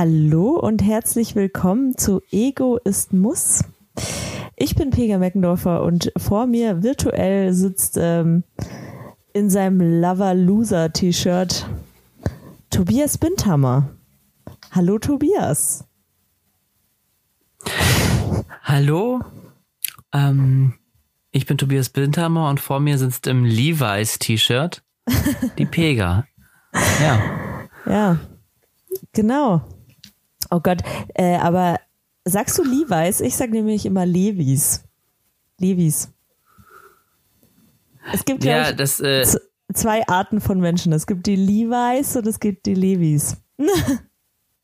Hallo und herzlich willkommen zu Ego ist Muss. Ich bin Pega Meckendorfer und vor mir virtuell sitzt ähm, in seinem Lover Loser T-Shirt Tobias Bindhammer. Hallo Tobias. Hallo, ähm, ich bin Tobias Bindhammer und vor mir sitzt im Levi's T-Shirt die Pega. Ja. Ja, genau. Oh Gott, äh, aber sagst du Levi's? Ich sag nämlich immer Levis. Levis. Es gibt Ja, ich, das, äh, zwei Arten von Menschen. Es gibt die Levi's und es gibt die Levis.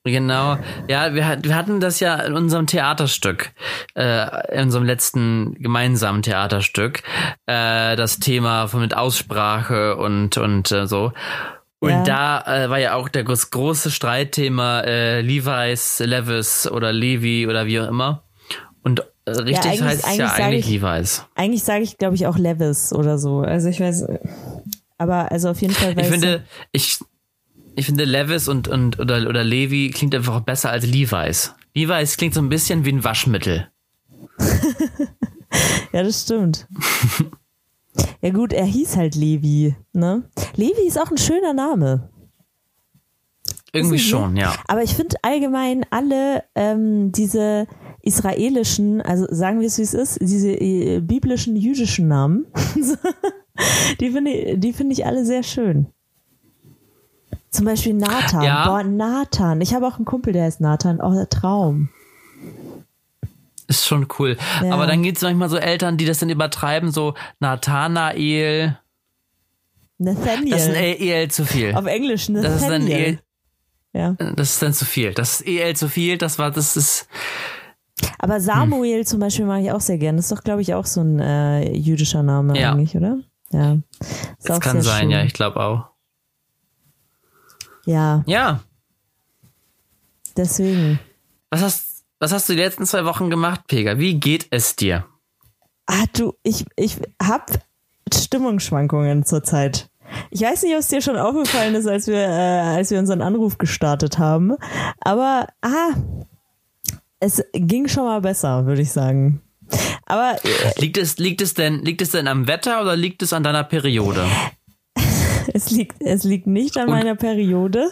Genau, ja, wir, wir hatten das ja in unserem Theaterstück, äh, in unserem letzten gemeinsamen Theaterstück, äh, das Thema von mit Aussprache und und äh, so. Und Ja. da äh, war ja auch der groß, große Streitthema äh, Levi's, Levis oder Levi oder wie auch immer. Und äh, richtig eigentlich- heißt es eigentlich ja eigentlich ich- Levi's. Eigentlich sage ich, glaube ich, auch Levis oder so. Also ich weiß, aber also auf jeden Fall. Ich weiß finde, ich, ich finde Levis und, und oder, oder Levi klingt einfach besser als Levi's. Levi's klingt so ein bisschen wie ein Waschmittel. Ja, das stimmt. ja gut, er hieß halt Levi, ne? Levi ist auch ein schöner Name. Irgendwie schon, ja. Aber ich finde allgemein alle ähm, diese israelischen, also sagen wir es wie es ist, diese äh, biblischen jüdischen Namen, die finde ich, die finde ich alle sehr schön. Zum Beispiel Nathan. Ja. Boah, Nathan. Ich habe auch einen Kumpel, der heißt Nathan. Oh, der Traum. Ist schon cool. Ja. Aber dann gibt es manchmal so Eltern, die das dann übertreiben, so Nathanael. Nathaniel. Das ist ein EL zu viel. Auf Englisch Nathaniel. Das ist dann EL, ja. das ist dann zu viel. Das ist EL zu viel, das war, das ist, Aber Samuel zum Beispiel mag ich auch sehr gern. Das ist doch, glaube ich, auch so ein äh, jüdischer Name Ja. eigentlich, oder? Ja. Ist das kann sein, schön. ja, ich glaube auch. Ja, Ja. deswegen. Was hast, was hast du die letzten zwei Wochen gemacht, Pega? Wie geht es dir? Ah, du, ich, ich hab Stimmungsschwankungen zurzeit. Ich weiß nicht, ob es dir schon aufgefallen ist, als wir, äh, als wir unseren Anruf gestartet haben. Aber, ah, es ging schon mal besser, würde ich sagen. Aber äh, Liegt es, liegt es denn, liegt es denn am Wetter oder liegt es an deiner Periode? es liegt, es liegt nicht an Und- meiner Periode.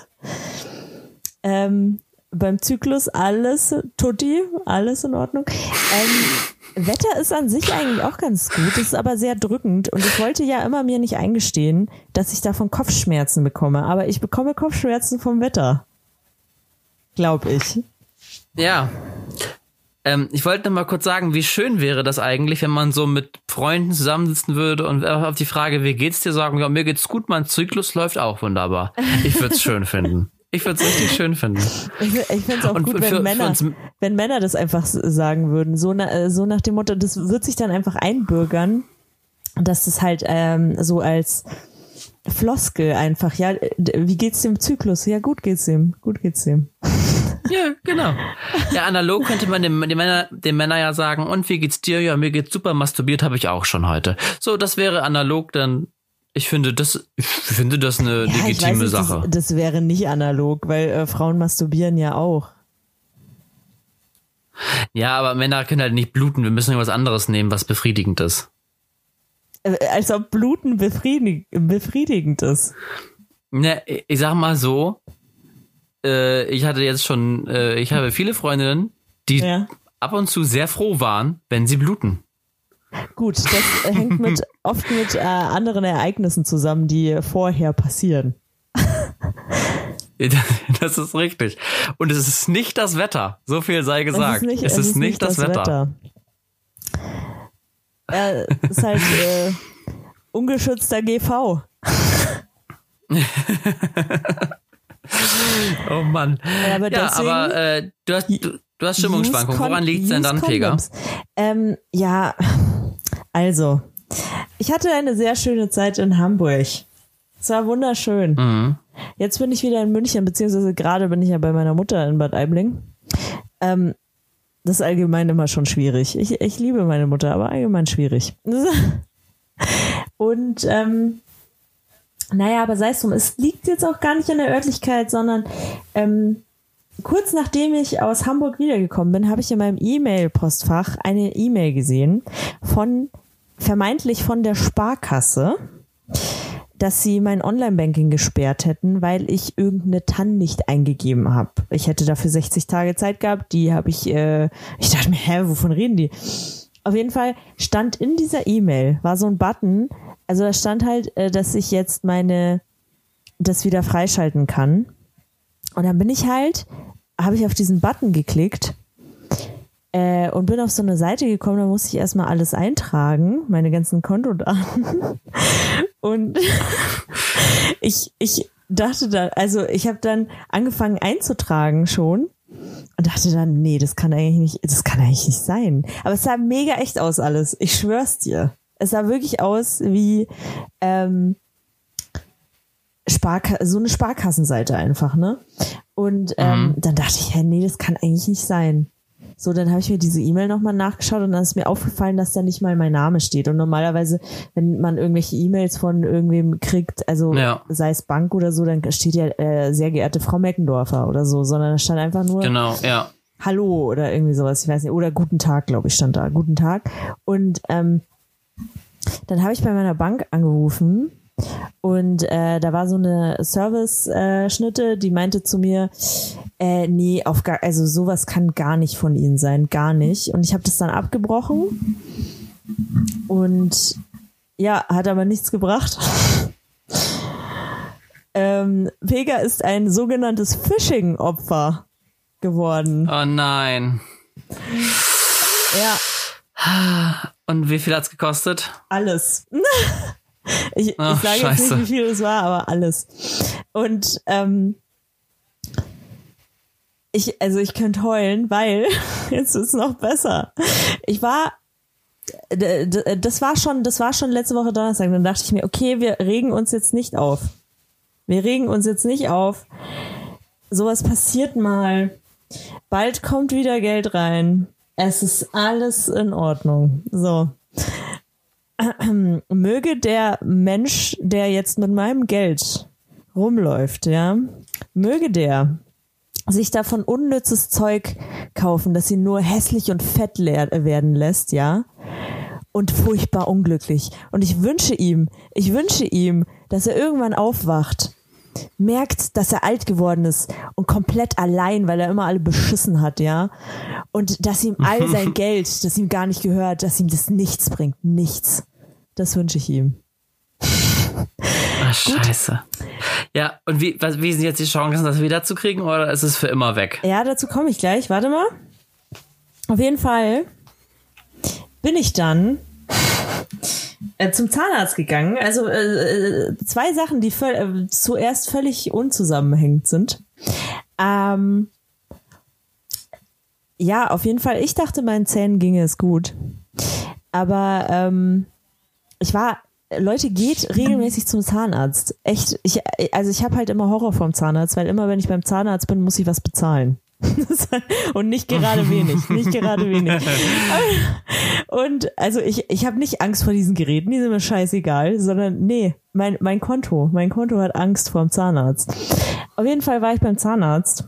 Ähm, beim Zyklus alles tutti, alles in Ordnung. Ähm, Wetter ist an sich eigentlich auch ganz gut, ist aber sehr drückend und ich wollte ja immer mir nicht eingestehen, dass ich davon Kopfschmerzen bekomme, aber ich bekomme Kopfschmerzen vom Wetter. Glaub ich. Ja. Ähm, ich wollte noch mal kurz sagen, wie schön wäre das eigentlich, wenn man so mit Freunden zusammensitzen würde und auf die Frage, wie geht's dir, sagen, ja, mir geht's gut, mein Zyklus läuft auch wunderbar. Ich würde es schön finden. Ich würde es richtig schön finden. Ich, ich finde es auch Und gut, für- wenn, für Männer, uns- wenn Männer das einfach sagen würden. So, na, äh, so nach dem Motto, das wird sich dann einfach einbürgern, dass das halt ähm, so als Floskel einfach, ja, d- wie geht's dem Zyklus? Ja, gut geht's dem, gut geht's dem. Ja, genau. Ja, analog könnte man dem, dem, Männer, dem Männer ja sagen, und wie geht's dir? Ja, mir geht's super, masturbiert habe ich auch schon heute. So, das wäre analog dann, ich finde das, ich finde das eine Ja, legitime nicht, Sache. Das, das wäre nicht analog, weil äh, Frauen masturbieren ja auch. Ja, aber Männer können halt nicht bluten, wir müssen irgendwas anderes nehmen, was befriedigend ist. Äh, als ob Bluten befriedig, befriedigend ist. Ne, ich sag mal so, äh, ich hatte jetzt schon, äh, ich habe viele Freundinnen, die Ja. ab und zu sehr froh waren, wenn sie bluten. Gut, das hängt mit, oft mit äh, anderen Ereignissen zusammen, die vorher passieren. Das ist richtig. Und es ist nicht das Wetter. So viel sei gesagt. Es ist nicht, das, Wetter. Äh, es ist halt äh, ungeschützter GV. Oh Mann. Ja, aber ja, deswegen- aber äh, du hast du, du hast Stimmungsschwankungen. Woran liegt's denn use dann, Pega? Ähm, ja, also, ich hatte eine sehr schöne Zeit in Hamburg. Es war wunderschön. Mhm. Jetzt bin ich wieder in München, beziehungsweise gerade bin ich ja bei meiner Mutter in Bad Aibling. Ähm, das ist allgemein immer schon schwierig. Ich, ich liebe meine Mutter, aber allgemein schwierig. Und ähm, naja, aber sei es drum, es liegt jetzt auch gar nicht in der Örtlichkeit, sondern ähm, kurz nachdem ich aus Hamburg wiedergekommen bin, habe ich in meinem E-Mail-Postfach eine E-Mail gesehen von vermeintlich von der Sparkasse, dass sie mein Online-Banking gesperrt hätten, weil ich irgendeine TAN nicht eingegeben habe. Ich hätte dafür 60 Tage Zeit gehabt, die habe ich, äh, ich dachte mir, hä, wovon reden die? Auf jeden Fall stand in dieser E-Mail, war so ein Button, also da stand halt, äh, dass ich jetzt meine, das wieder freischalten kann. Und dann bin ich halt, habe ich auf diesen Button geklickt äh, und bin auf so eine Seite gekommen, da musste ich erstmal alles eintragen, meine ganzen Kontodaten. und ich, ich dachte dann, also ich habe dann angefangen einzutragen schon und dachte dann, nee, das kann eigentlich nicht, das kann eigentlich nicht sein. Aber es sah mega echt aus alles. Ich schwör's dir. Es sah wirklich aus wie ähm, Sparka so eine Sparkassenseite einfach, ne? Und ähm, mhm. dann dachte ich, hä, nee, das kann eigentlich nicht sein. So, dann habe ich mir diese E-Mail nochmal nachgeschaut und dann ist mir aufgefallen, dass da nicht mal mein Name steht. Und normalerweise, wenn man irgendwelche E-Mails von irgendwem kriegt, also ja. sei es Bank oder so, dann steht ja äh, sehr geehrte Frau Meckendorfer oder so, sondern da stand einfach nur genau, ja. Hallo oder irgendwie sowas, ich weiß nicht, oder Guten Tag, glaube ich, stand da. Guten Tag. Und ähm, dann habe ich bei meiner Bank angerufen und äh, da war so eine Service-Schnitte, äh, die meinte zu mir, äh, nee, auf gar, also sowas kann gar nicht von ihnen sein, gar nicht. Und ich habe das dann abgebrochen und ja, hat aber nichts gebracht. ähm, Vega ist ein sogenanntes Phishing-Opfer geworden. Oh nein. Ja. Und wie viel hat's gekostet? Alles. Ich, Ach, ich sage jetzt nicht, wie viel es war, aber alles. Und ähm, ich, also ich könnte heulen, weil jetzt ist es noch besser. Ich war das war schon, das war schon letzte Woche Donnerstag. Dann dachte ich mir, okay, wir regen uns jetzt nicht auf. Wir regen uns jetzt nicht auf. Sowas passiert mal. Bald kommt wieder Geld rein. Es ist alles in Ordnung. So. möge der Mensch, der jetzt mit meinem Geld rumläuft, ja, möge der sich davon unnützes Zeug kaufen, das ihn nur hässlich und fett werden lässt, ja, und furchtbar unglücklich. Und ich wünsche ihm, ich wünsche ihm, dass er irgendwann aufwacht, merkt, dass er alt geworden ist und komplett allein, weil er immer alle beschissen hat, ja. Und dass ihm all sein Geld, das ihm gar nicht gehört, dass ihm das nichts bringt, nichts. Das wünsche ich ihm. Ach, scheiße. Ja, und wie, was, wie sind jetzt die Chancen, das wieder zu kriegen oder ist es für immer weg? Ja, dazu komme ich gleich. Warte mal. Auf jeden Fall bin ich dann äh, zum Zahnarzt gegangen. Also äh, äh zwei Sachen, die völ äh, zuerst völlig unzusammenhängend sind. Ähm, ja, auf jeden Fall. Ich dachte, meinen Zähnen ginge es gut. Aber ähm, ich war, Leute, geht regelmäßig zum Zahnarzt. Echt, ich, also ich habe halt immer Horror vom Zahnarzt, weil immer wenn ich beim Zahnarzt bin, muss ich was bezahlen. und nicht gerade wenig, nicht gerade wenig. Und also ich, ich habe nicht Angst vor diesen Geräten, die sind mir scheißegal, sondern nee, mein, mein Konto, mein Konto hat Angst vor dem Zahnarzt. Auf jeden Fall war ich beim Zahnarzt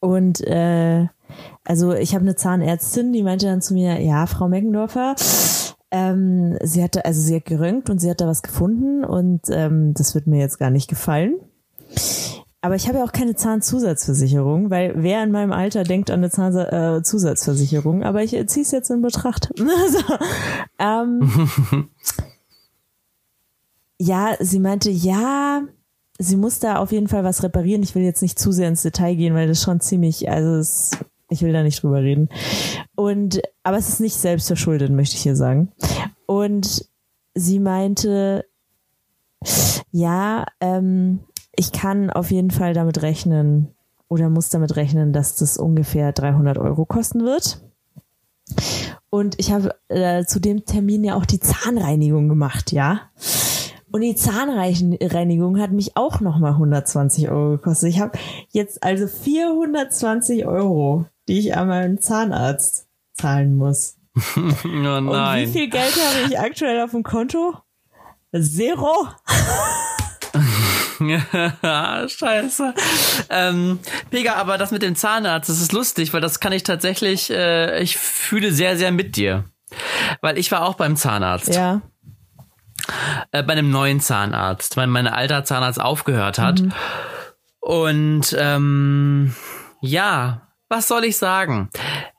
und äh, also ich habe eine Zahnärztin, die meinte dann zu mir, ja, Frau Meckendorfer, ähm, sie hatte, also sie hat geröntgt und sie hat da was gefunden und ähm, das wird mir jetzt gar nicht gefallen. Aber ich habe ja auch keine Zahnzusatzversicherung, weil wer in meinem Alter denkt an eine Zahnzusatzversicherung, aber ich ziehe es jetzt in Betracht. also, ähm, ja, sie meinte, ja, sie muss da auf jeden Fall was reparieren. Ich will jetzt nicht zu sehr ins Detail gehen, weil das schon ziemlich, also es ich will da nicht drüber reden. Und, aber es ist nicht selbst verschuldet, möchte ich hier sagen. Und sie meinte, ja, ähm, ich kann auf jeden Fall damit rechnen oder muss damit rechnen, dass das ungefähr 300 Euro kosten wird. Und ich habe äh, zu dem Termin ja auch die Zahnreinigung gemacht, ja. Und die Zahnreinigung hat mich auch nochmal 120 Euro gekostet. Ich habe jetzt also 420 Euro die ich an meinen Zahnarzt zahlen muss. oh nein. Und wie viel Geld habe ich aktuell auf dem Konto? Zero. Scheiße. Ähm, Pega, aber das mit dem Zahnarzt, das ist lustig, weil das kann ich tatsächlich, äh, ich fühle sehr, sehr mit dir. Weil ich war auch beim Zahnarzt. Ja. Äh, bei einem neuen Zahnarzt, weil mein alter Zahnarzt aufgehört hat. Mhm. Und ähm, ja, was soll ich sagen?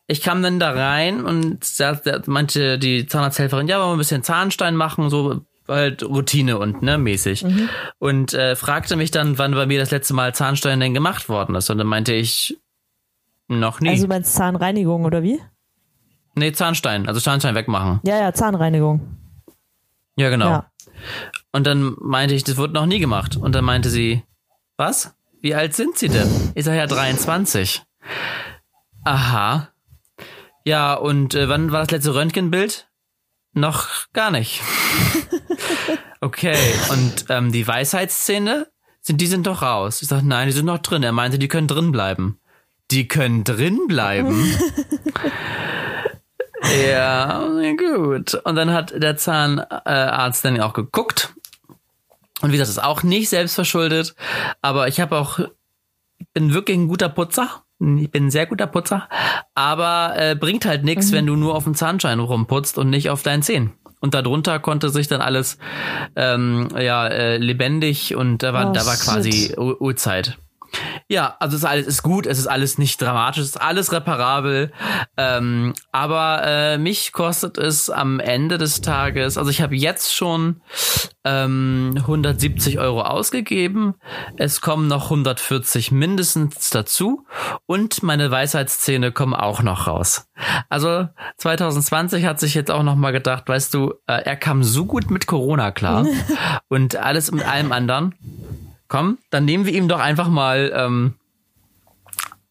Ich kam dann da rein und da, da meinte die Zahnarzthelferin, ja, wollen wir ein bisschen Zahnstein machen, so halt Routine und ne mäßig mhm. und äh, fragte mich dann, wann bei mir das letzte Mal Zahnstein denn gemacht worden ist und dann meinte ich noch nie. Also du meinst Zahnreinigung oder wie? Nee, Zahnstein, also Zahnstein wegmachen. Ja, ja, Zahnreinigung. Ja, genau. Ja. Und dann meinte ich, das wurde noch nie gemacht und dann meinte sie, was? Wie alt sind Sie denn? Ich sage ja 23. Aha. Ja, und äh, wann war das letzte Röntgenbild? Noch gar nicht. Okay, und ähm, die Weisheitszähne, sind, die sind doch raus. Ich sage, nein, die sind noch drin. Er meinte, die können drin bleiben. Die können drin bleiben? ja, gut. Und dann hat der Zahnarzt dann auch geguckt. Und wie gesagt, das ist auch nicht selbstverschuldet. Aber ich habe auch, bin wirklich ein guter Putzer. Ich bin ein sehr guter Putzer, aber äh, bringt halt nichts, mhm. wenn du nur auf dem Zahnschein rumputzt und nicht auf deinen Zähnen. Und darunter konnte sich dann alles ähm, ja äh, lebendig und da war oh, da war quasi Uhrzeit. Ja, also es ist alles ist gut, es ist alles nicht dramatisch, es ist alles reparabel. Ähm, aber äh, mich kostet es am Ende des Tages, also ich habe jetzt schon ähm, 170 Euro ausgegeben. Es kommen noch 140 mindestens dazu und meine Weisheitszähne kommen auch noch raus. Also 2020 hat sich jetzt auch noch mal gedacht, weißt du, äh, er kam so gut mit Corona klar und alles mit allem anderen komm, dann nehmen wir ihm doch einfach mal ähm,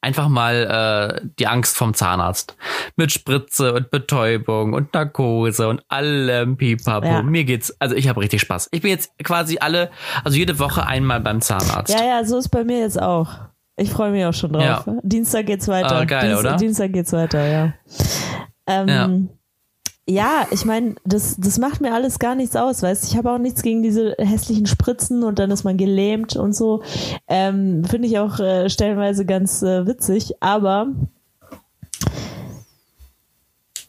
einfach mal äh, die Angst vom Zahnarzt mit Spritze und Betäubung und Narkose und allem Pipapo. Ja. Mir geht's, also ich habe richtig Spaß. Ich bin jetzt quasi alle, also jede Woche einmal beim Zahnarzt. Ja, ja, so ist bei mir jetzt auch. Ich freue mich auch schon drauf. Ja. Dienstag geht's weiter. Ah, geil, Dienst oder? Dienstag geht's weiter, ja. Ähm, ja. Ja, ich meine, das, das macht mir alles gar nichts aus, weißt Ich habe auch nichts gegen diese hässlichen Spritzen und dann ist man gelähmt und so. Ähm, Finde ich auch äh, stellenweise ganz äh, witzig, aber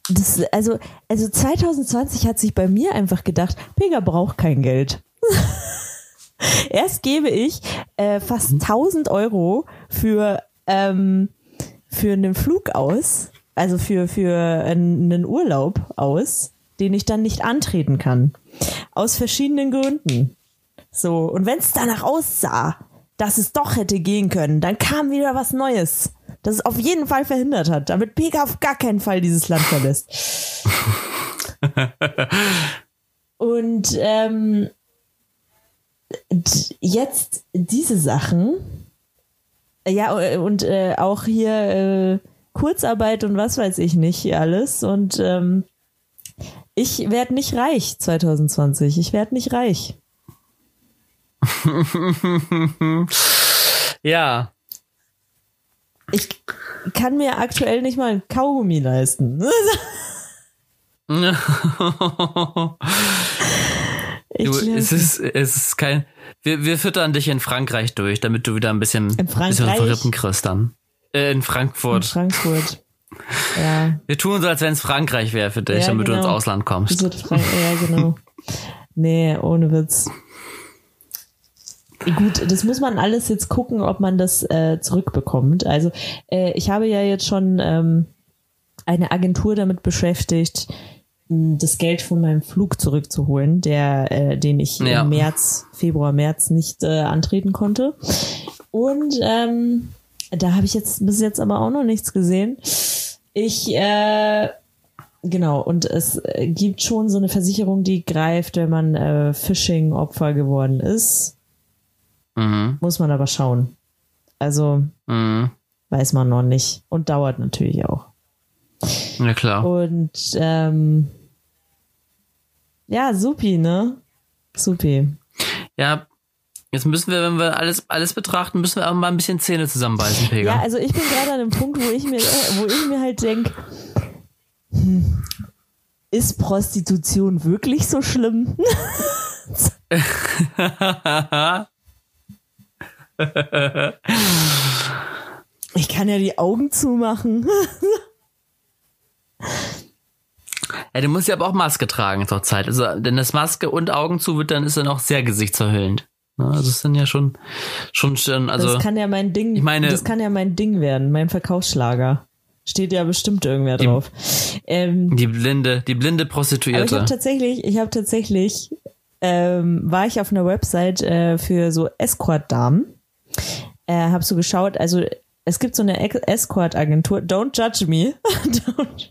das, also, also 2020 hat sich bei mir einfach gedacht, Pega braucht kein Geld. Erst gebe ich äh, fast 1000 Euro für, ähm, für einen Flug aus also für, für einen Urlaub aus, den ich dann nicht antreten kann. Aus verschiedenen Gründen. So, und wenn es danach aussah, dass es doch hätte gehen können, dann kam wieder was Neues, das es auf jeden Fall verhindert hat, damit Pega auf gar keinen Fall dieses Land verlässt. und ähm, jetzt diese Sachen, ja, und äh, auch hier äh, Kurzarbeit und was weiß ich nicht alles. Und ähm, ich werde nicht reich 2020. Ich werde nicht reich. ja. Ich kann mir aktuell nicht mal ein Kaugummi leisten. du, es, ist, es ist kein. Wir, wir füttern dich in Frankreich durch, damit du wieder ein bisschen, in bisschen Rippen kriegst dann. Äh, in Frankfurt. In Frankfurt. Ja. Wir tun so, als wenn es Frankreich wäre für dich, ja, damit genau. du ins Ausland kommst. ja, genau. nee, ohne Witz. Gut, das muss man alles jetzt gucken, ob man das äh, zurückbekommt. Also äh, ich habe ja jetzt schon ähm, eine Agentur damit beschäftigt, das Geld von meinem Flug zurückzuholen, der, äh, den ich ja. im März, Februar, März nicht äh, antreten konnte. Und ähm, da habe ich jetzt bis jetzt aber auch noch nichts gesehen. Ich, äh, genau, und es gibt schon so eine Versicherung, die greift, wenn man äh, Phishing-Opfer geworden ist. Mhm. Muss man aber schauen. Also, mhm. weiß man noch nicht. Und dauert natürlich auch. Ja, klar. Und, ähm, ja, supi, ne? Supi. Ja, Jetzt müssen wir, wenn wir alles, alles betrachten, müssen wir auch mal ein bisschen Zähne zusammenbeißen, Pega. Ja, also ich bin gerade an einem Punkt, wo ich mir, wo ich mir halt denke, hm, ist Prostitution wirklich so schlimm? Ich kann ja die Augen zumachen. Ja, du musst ja aber auch Maske tragen zur Zeit. Also, denn das Maske und Augen zu wird, dann ist dann auch sehr gesichtsverhüllend. Ja, also, es ist dann ja schon, schon, schon, also. das kann ja mein Ding, ich meine- das kann ja mein Ding werden, mein Verkaufsschlager. Steht ja bestimmt irgendwer drauf. Ähm, die blinde, die blinde aber ich Prostituierte. habe tatsächlich, ich habe tatsächlich, ähm, war ich auf einer Website äh, für so Escort-Damen. Äh, habe so geschaut, also es gibt so eine Escort-Agentur, don't judge me. Don't.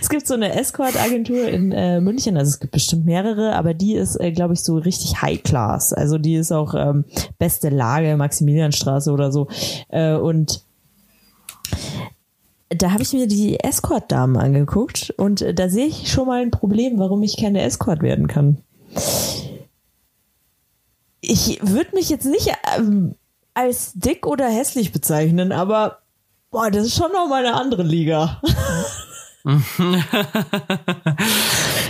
es gibt so eine Escort-Agentur in äh, München, also es gibt bestimmt mehrere, aber die ist, äh, glaube ich, so richtig High-Class. Also die ist auch ähm, beste Lage, Maximilianstraße oder so. Äh, und da habe ich mir die Escort-Damen angeguckt und äh, da sehe ich schon mal ein Problem, warum ich keine Escort werden kann. Ich würde mich jetzt nicht ähm, als dick oder hässlich bezeichnen, aber boah, das ist schon noch mal eine andere Liga.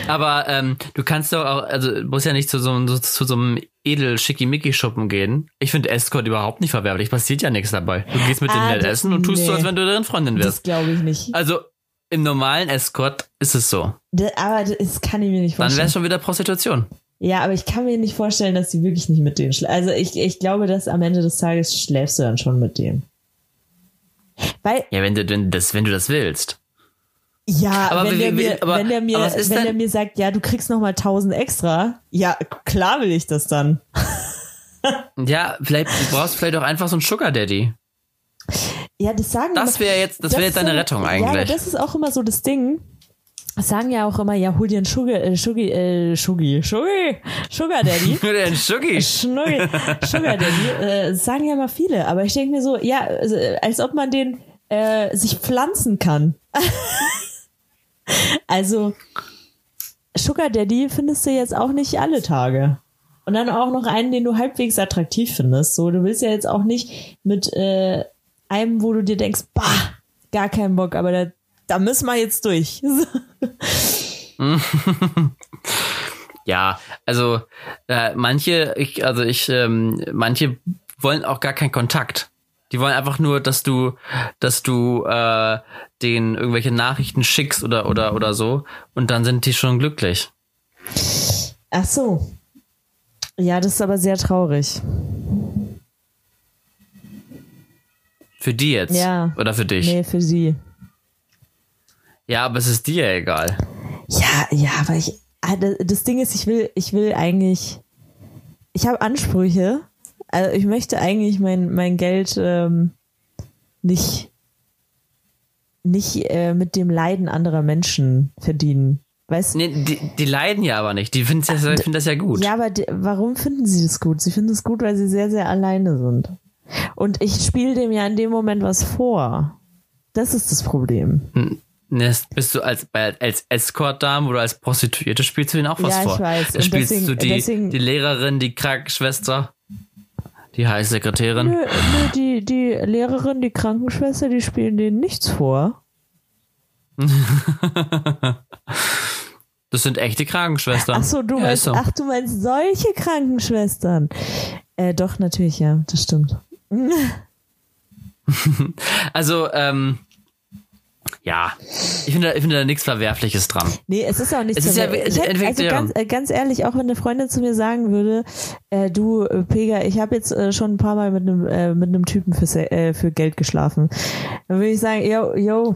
Aber ähm, du kannst doch auch, also du musst ja nicht zu so, einem- so, zu so einem edel schickimicki schuppen gehen. Ich finde Escort überhaupt nicht verwerflich, passiert ja nichts dabei. Du gehst mit Ah, denen nett das- essen und tust so, nee. als wenn du deren Freundin Das wärst. glaube ich nicht. Also im normalen Escort ist es so. Da- Aber das kann ich mir nicht Dann wäre vorstellen. es schon wieder Prostitution. Ja, aber ich kann mir nicht vorstellen, dass sie wirklich nicht mit denen schläft. Also ich, ich glaube, dass am Ende des Tages schläfst du dann schon mit denen. Weil Ja, wenn du, wenn das, wenn du das willst. Ja, Aber wenn, wie- der mir, aber- wenn der mir, wenn denn- der mir sagt, ja, du kriegst noch mal 1000 extra, ja, klar will ich das dann. Ja, vielleicht du brauchst vielleicht auch einfach so einen Sugar Daddy. Ja, das sagen Das wäre jetzt, das wäre jetzt deine Rettung Ja, aber eigentlich. das ist auch immer so das Ding. Das sagen ja auch immer, ja, hol dir einen Sugar, äh, Sugar, äh, Sugar, Sugar, Sugar Daddy. Nur den Sugi. Schnuggi, Sugar Daddy, äh, sagen ja immer viele, aber ich denke mir so, ja, also, als ob man den äh, sich pflanzen kann. also, Sugar Daddy findest du jetzt auch nicht alle Tage. Und dann auch noch einen, den du halbwegs attraktiv findest. So, du willst ja jetzt auch nicht mit äh, einem, wo du dir denkst, bah, gar keinen Bock, aber da, da müssen wir jetzt durch. Ja, also äh, manche, ich, also ich, ähm, manche wollen auch gar keinen Kontakt. Die wollen einfach nur, dass du, dass du äh, denen irgendwelche Nachrichten schickst oder oder oder so und dann sind die schon glücklich. Ach so. Ja, das ist aber sehr traurig. Für die jetzt Ja. oder für dich. Nee, für sie. Ja, aber es ist dir ja egal. Ja, ja, aber ich. ah, das- Ding ist, ich will, ich will eigentlich. Ich habe Ansprüche. Also ich möchte eigentlich mein, mein Geld ähm, nicht, nicht äh, mit dem Leiden anderer Menschen verdienen. Weißt du? Nee, die, die leiden ja aber nicht. Die finden das, ja- finden das ja gut. Ja, aber die, warum finden sie das gut? Sie finden es gut, weil sie sehr, sehr alleine sind. Und ich spiele dem ja in dem Moment was vor. Das ist das Problem. Ne, bist du als, als Escort-Dame oder als Prostituierte spielst du ihnen auch was Ja, ich vor. weiß. Da Und spielst deswegen- du die, deswegen- die Lehrerin, die Krankenschwester, die Heißsekretärin. Nö, nö, die, die Lehrerin, die Krankenschwester, die spielen denen nichts vor. Das sind echte Krankenschwestern. Ach so, du ja, meinst, so. ach, du meinst solche Krankenschwestern. Äh, doch, natürlich, ja, das stimmt. Also, ähm, ja, ich finde, ich finde da nichts Verwerfliches dran. Nee, es ist auch nicht Es so. ist ja- ich hätte, also ganz, äh, ganz ehrlich, auch wenn eine Freundin zu mir sagen würde, äh, du, äh, Pega, ich habe jetzt äh, schon ein paar Mal mit einem äh, mit einem Typen für, äh, für Geld geschlafen, dann würde ich sagen, yo, yo,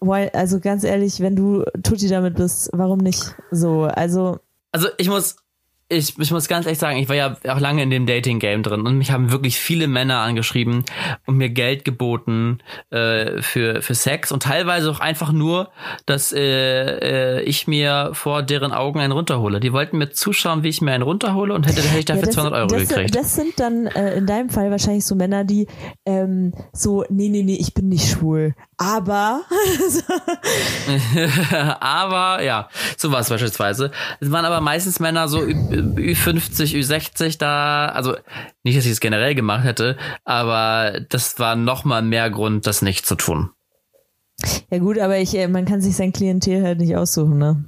why, also ganz ehrlich, wenn du Tutti damit bist, warum nicht? So, also Also ich muss, ich, ich muss ganz ehrlich sagen, ich war ja auch lange in dem Dating-Game drin und mich haben wirklich viele Männer angeschrieben und mir Geld geboten äh, für, für Sex und teilweise auch einfach nur, dass äh, äh, ich mir vor deren Augen einen runterhole. Die wollten mir zuschauen, wie ich mir einen runterhole und hätte, hätte ich dafür Ja, das, 200 Euro das, gekriegt. Das sind dann äh, in deinem Fall wahrscheinlich so Männer, die ähm, so, nee, nee, nee, ich bin nicht schwul. Aber aber ja, sowas beispielsweise. Es waren aber meistens Männer so Ü- Ü50, Ü60 da, also nicht, dass ich es generell gemacht hätte, aber das war noch mal mehr Grund, das nicht zu tun. ja gut, aber ich, äh, man kann sich sein Klientel halt nicht aussuchen, ne?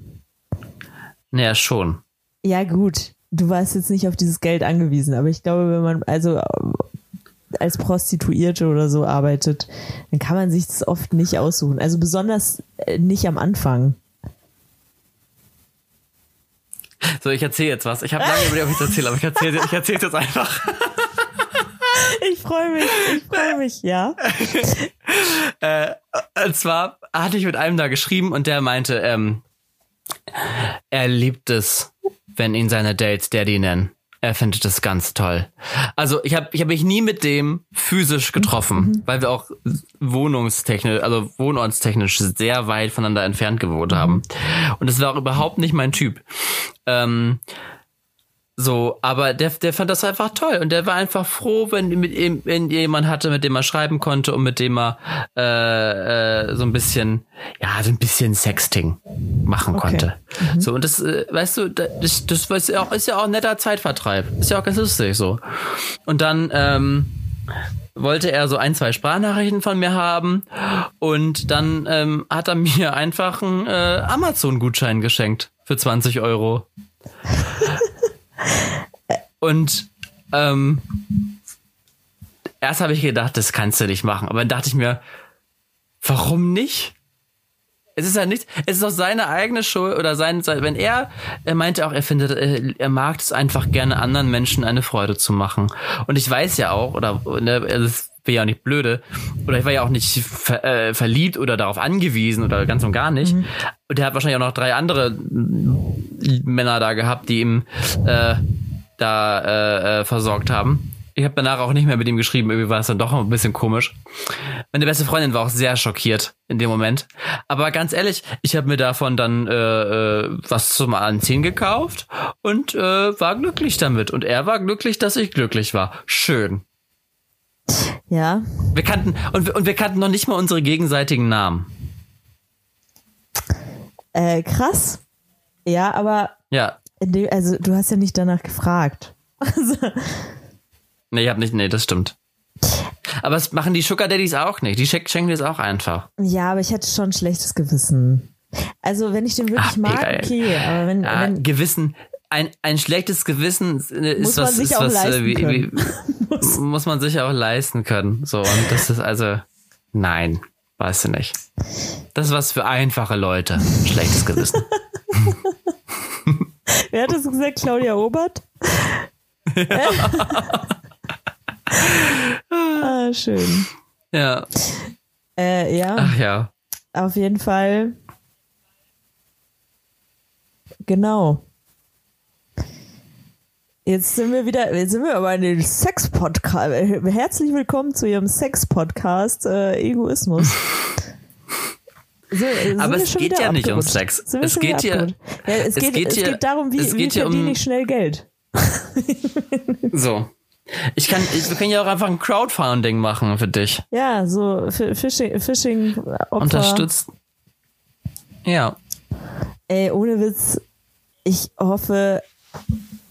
Naja, schon. Ja gut, du warst jetzt nicht auf dieses Geld angewiesen, aber ich glaube, wenn man, also als Prostituierte oder so arbeitet, dann kann man sich das oft nicht aussuchen. Also besonders äh, nicht am Anfang. So, ich erzähle jetzt was. Ich habe lange überlegt, ob ich es erzähle, aber ich erzähle ich erzähl's jetzt einfach. Ich freue mich, ich freue mich, ja. äh, und zwar hatte ich mit einem da geschrieben und der meinte, ähm, er liebt es, wenn ihn seine Dates Daddy nennen. Er findet das ganz toll. Also ich habe ich hab mich nie mit dem physisch getroffen, mhm. weil wir auch wohnungstechnisch, also wohnortstechnisch sehr weit voneinander entfernt gewohnt haben. Mhm. Und das war auch überhaupt nicht mein Typ. Ähm, so, aber der, der fand das einfach toll und der war einfach froh, wenn mit ihm, wenn jemand hatte, mit dem er schreiben konnte und mit dem er äh, äh, so ein bisschen, ja, so ein bisschen Sexting machen okay. konnte. Mhm. So und das, äh, weißt du, das, das ist ja auch ist ja auch ein netter Zeitvertreib, ist ja auch ganz lustig so. Und dann ähm, wollte er so ein, zwei Sprachnachrichten von mir haben und dann ähm, hat er mir einfach einen äh, Amazon-Gutschein geschenkt für 20 Euro. Und ähm, erst habe ich gedacht, das kannst du nicht machen. Aber dann dachte ich mir, warum nicht? Es ist ja nicht, es ist auch seine eigene Schuld oder sein, wenn er, er meinte auch, er findet, er mag es einfach gerne anderen Menschen eine Freude zu machen. Und ich weiß ja auch, oder, ne, das bin ja auch nicht blöde, oder ich war ja auch nicht ver, äh, verliebt oder darauf angewiesen oder ganz und gar nicht. Mhm. Und der hat wahrscheinlich auch noch drei andere Männer da gehabt, die ihm äh, da äh, äh, versorgt haben. Ich habe danach auch nicht mehr mit ihm geschrieben, irgendwie war es dann doch ein bisschen komisch. Meine beste Freundin war auch sehr schockiert in dem Moment. Aber ganz ehrlich, ich habe mir davon dann äh, äh, was zum Anziehen gekauft und äh, war glücklich damit. Und er war glücklich, dass ich glücklich war. Schön. Ja. Wir kannten und, und wir kannten noch nicht mal unsere gegenseitigen Namen. Äh, krass. Ja, aber. Ja. Dem, also du hast ja nicht danach gefragt. nee, ich habe nicht. Nee, das stimmt. Aber das machen die Sugar Daddies auch nicht. Die schenken das auch einfach. Ja, aber ich hätte schon ein schlechtes Gewissen. Also wenn ich den wirklich Ach, mag, Pega, okay. Aber wenn, ja, wenn Gewissen, ein, ein schlechtes Gewissen ist muss was, ist was äh, wie, wie, muss. muss man sich auch leisten können. So und das ist also nein. Weißt du nicht. Das ist was für einfache Leute. Schlechtes Gewissen. Wer hat das gesagt? Claudia Obert? Ja. ah, schön. Ja. Äh, ja. Ach ja. Auf jeden Fall. Genau. Jetzt sind wir wieder, jetzt sind wir aber in den Sex-Podcast. Herzlich willkommen zu Ihrem Sex-Podcast äh, Egoismus. So, aber es geht ja nicht um Sex. Es geht, ja, ja, es, geht, geht, es geht darum, wie, es geht wie verdiene um, ich schnell Geld. so. Ich kann, ich, wir können ja auch einfach ein Crowdfunding machen für dich. Ja, so Phishing, Phishing Opfer. Unterstützt. Ja. Ey, ohne Witz, ich hoffe,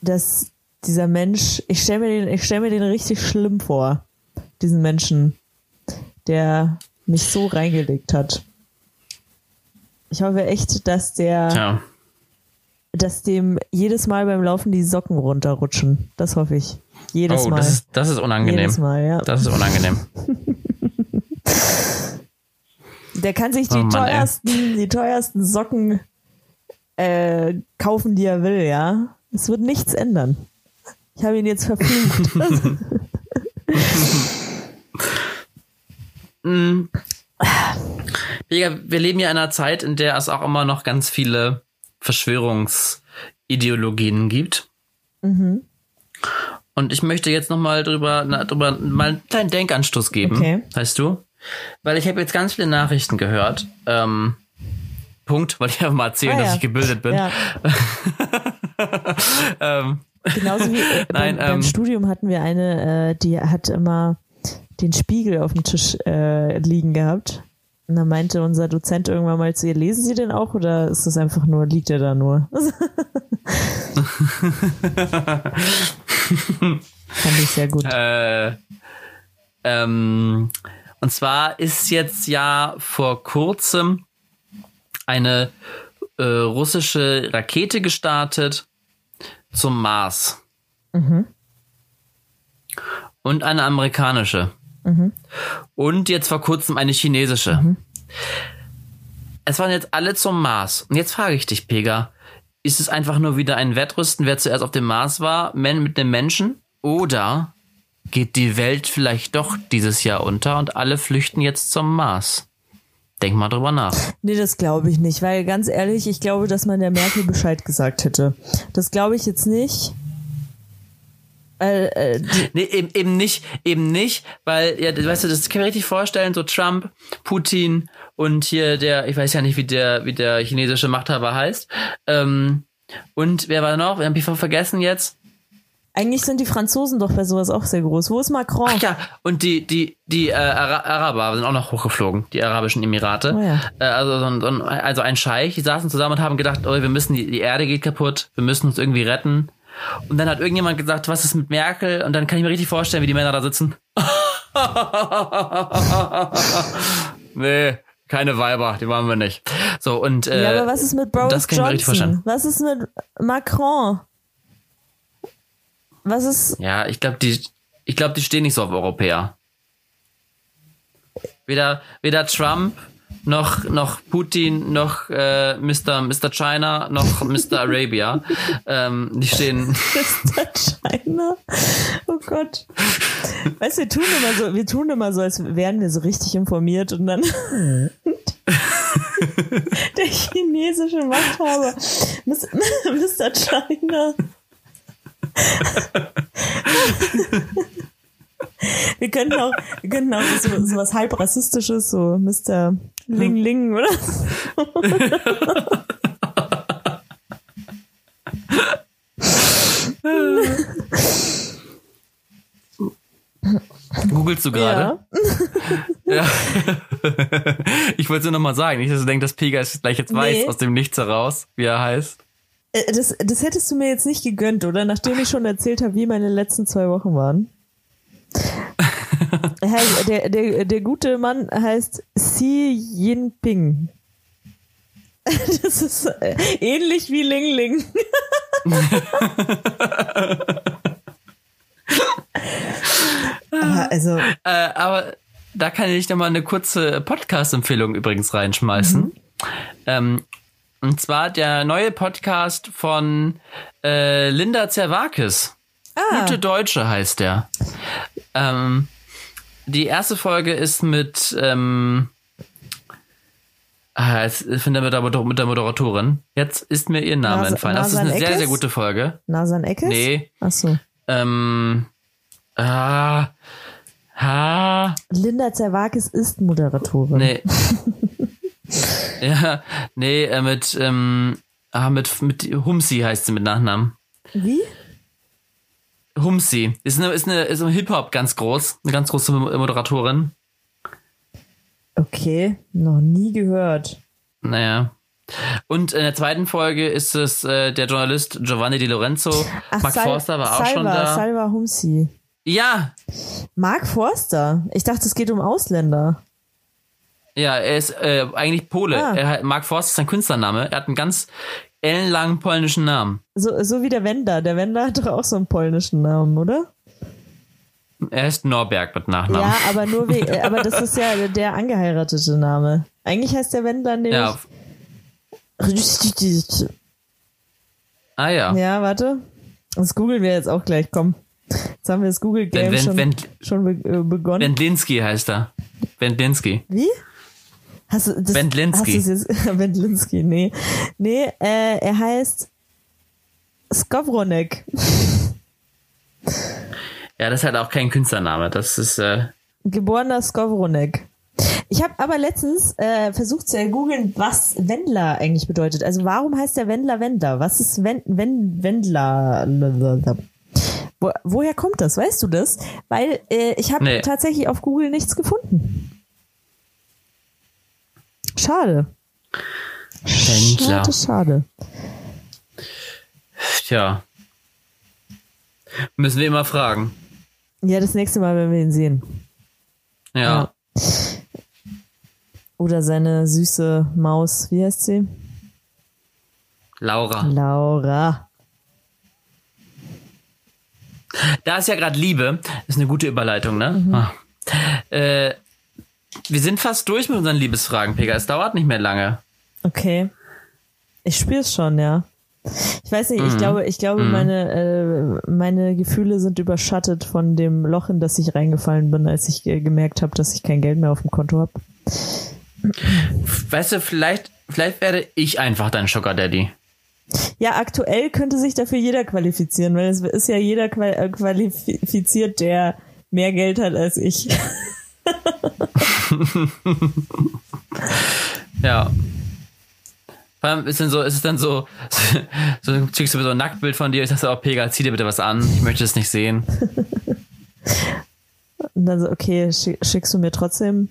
dass dieser Mensch, ich stelle mir den, ich stelle mir den richtig schlimm vor, diesen Menschen, der mich so reingelegt hat. Ich hoffe echt, dass der, Tja. dass dem jedes Mal beim Laufen die Socken runterrutschen. Das hoffe ich. Jedes oh, Mal. Das ist, das ist unangenehm. Jedes Mal, ja. Das ist unangenehm. der kann sich die oh Mann, teuersten, ey. die teuersten Socken äh, kaufen, die er will, ja. Es wird nichts ändern. Ich habe ihn jetzt verflucht. mm. Wir leben ja in einer Zeit, in der es auch immer noch ganz viele Verschwörungsideologien gibt. Mhm. Und ich möchte jetzt noch mal drüber, na, drüber mal einen kleinen Denkanstoß geben, okay. weißt du? Weil ich habe jetzt ganz viele Nachrichten gehört. Ähm, Punkt, weil ich einfach mal erzählen, ah, ja. dass ich gebildet bin. Ja. ähm, Genauso wie äh, Nein, beim, ähm, beim, Studium hatten wir eine, äh, die hat immer den Spiegel auf dem Tisch äh, liegen gehabt. Und dann meinte unser Dozent irgendwann mal zu ihr, lesen Sie den auch oder ist das einfach nur, liegt er da nur? Fand ich sehr gut. Äh, ähm, und zwar ist jetzt ja vor kurzem eine äh, russische Rakete gestartet zum Mars. Mhm. und eine amerikanische. Und jetzt vor kurzem eine chinesische. Es waren jetzt alle zum Mars. Und jetzt frage ich dich, Pega, ist es einfach nur wieder ein Wettrüsten, wer zuerst auf dem Mars war, Men mit dem Menschen? Oder geht die Welt vielleicht doch dieses Jahr unter und alle flüchten jetzt zum Mars? Denk mal drüber nach. Nee, das glaube ich nicht, weil ganz ehrlich, ich glaube, dass man der Merkel Bescheid gesagt hätte. Das glaube ich jetzt nicht. Äh, die, Nee, eben, eben nicht, eben nicht, weil, ja, weißt du, das kann ich mir richtig vorstellen, so Trump, Putin und hier der, ich weiß ja nicht, wie der, wie der chinesische Machthaber heißt. Ähm, und wer war noch? Wir haben FIFA vergessen jetzt. Eigentlich sind die Franzosen doch bei sowas auch sehr groß. Wo ist Macron? Ach ja, und die, die, die äh, Ara Araber sind auch noch hochgeflogen, die Arabischen Emirate. Oh ja. äh, also, so ein, so ein, also ein Scheich, die saßen zusammen und haben gedacht, oh, wir müssen, die, die Erde geht kaputt, wir müssen uns irgendwie retten. Und dann hat irgendjemand gesagt, was ist mit Merkel? Und dann kann ich mir richtig vorstellen, wie die Männer da sitzen. nee, keine Weiber, die waren wir nicht. So, und äh, ja, aber was ist mit Boris das kann ich mir richtig Johnson? vorstellen. Was ist mit Macron? Was ist. Ja, ich glaube, die, ich glaube, die stehen nicht so auf Europäer. Weder, weder Trump noch, noch Putin noch äh, Mr. Mr. China noch Mr. Arabia. ähm, die stehen. Mr. China? Oh Gott. Weißt du, wir tun immer so, wir tun immer so, als wären wir so richtig informiert und dann der chinesische Machthaber Mr. China. Wir könnten auch, wir könnten auch so, so was halb rassistisches, so Mr. Ling Ling oder so. Googlest du gerade? Ja. Ja. ich wollte es nur noch mal sagen, nicht, dass du denkst, dass Pegas gleich jetzt weiß Nee. aus dem Nichts heraus, wie er heißt. Äh, Das, das hättest du mir jetzt nicht gegönnt, oder? Nachdem ich schon erzählt habe, wie meine letzten zwei Wochen waren. Er Der, der, der gute Mann heißt Xi Jinping. Das ist äh, ähnlich wie Ling Ling. Aber also, Äh, aber da kann ich noch mal eine kurze Podcast-Empfehlung übrigens reinschmeißen. Ähm, und zwar der neue Podcast von äh, Linda Zerwakis. ah, Gute Deutsche heißt der. Ähm, die erste Folge ist mit, ähm, ah, jetzt finde mit der, Moder- mit der Moderatorin. Jetzt ist mir ihr Name Nase- entfallen. Das ist eine Nasan sehr, sehr Eckes? gute Folge. Nasan Eckes? Nee. Ach so. Ähm, ah, ha, Linda Zerwakis ist Moderatorin. nee. ja, nee, äh, mit, ähm, ah, mit, mit Humsi heißt sie mit Nachnamen. Wie? Humsi. Ist eine, ist eine, ist im Hip-Hop ganz groß. Eine ganz große Moderatorin. Okay, noch nie gehört. Naja. Und in der zweiten Folge ist es äh, der Journalist Giovanni Di Lorenzo. Mark Sal- Forster war auch Salva, schon da. Salva Humsi. Ja, Mark Forster. Ich dachte, es geht um Ausländer. Ja, er ist äh, eigentlich Pole. Ah. Er, Mark Forster ist sein Künstlername. Er hat einen ganz ellenlangen polnischen Namen. So, so wie der Wender. Der Wender hat doch auch so einen polnischen Namen, oder? Er heißt Norberg mit Nachnamen. Ja, aber nur wie, äh, aber das ist ja der angeheiratete Name. Eigentlich heißt der Wender nämlich. Ja. Ah ja. Ja, warte. Das googeln wir jetzt auch gleich, komm. Jetzt haben wir das Google Game schon, schon be äh, begonnen. Wendlinski heißt er. Wendlinski. Wie? Hast du das? Wendlinski. Hast du's jetzt, Wendlinski, nee. Nee, äh, er heißt Skowronek. Ja, das ist halt auch kein Künstlername. Das ist, äh, Geborener Skowronek. Ich habe aber letztens äh, versucht zu googeln, was Wendler eigentlich bedeutet. Also warum heißt der Wendler Wendler? Was ist Wen Wen Wendler? Wo, woher kommt das? Weißt du das? Weil äh, ich habe Nee. tatsächlich auf Google nichts gefunden. Schade. Wendler. Schade, schade. Tja. Müssen wir immer fragen. Ja, das nächste Mal, wenn wir ihn sehen. Ja. Ja. Oder seine süße Maus. Wie heißt sie? Laura. Laura. Da ist ja gerade Liebe. Ist eine gute Überleitung, ne? Mhm. Ah. Äh, wir sind fast durch mit unseren Liebesfragen, Pega. Es dauert nicht mehr lange. Okay. Ich spüre es schon, ja. Ich weiß nicht, ich mhm. glaube, ich glaube, mhm. meine, äh, meine Gefühle sind überschattet von dem Loch, in das ich reingefallen bin, als ich äh, gemerkt habe, dass ich kein Geld mehr auf dem Konto habe. Weißt du, vielleicht, vielleicht werde ich einfach dein Sugar Daddy. Ja, aktuell könnte sich dafür jeder qualifizieren, weil es ist ja jeder äh, qualifiziert, der mehr Geld hat als ich. ja. Vor allem ist, denn so, ist es dann so, so schickst du mir so ein Nacktbild von dir, ich sag so, oh Pega, zieh dir bitte was an, ich möchte es nicht sehen. Und dann so, okay, schickst du mir trotzdem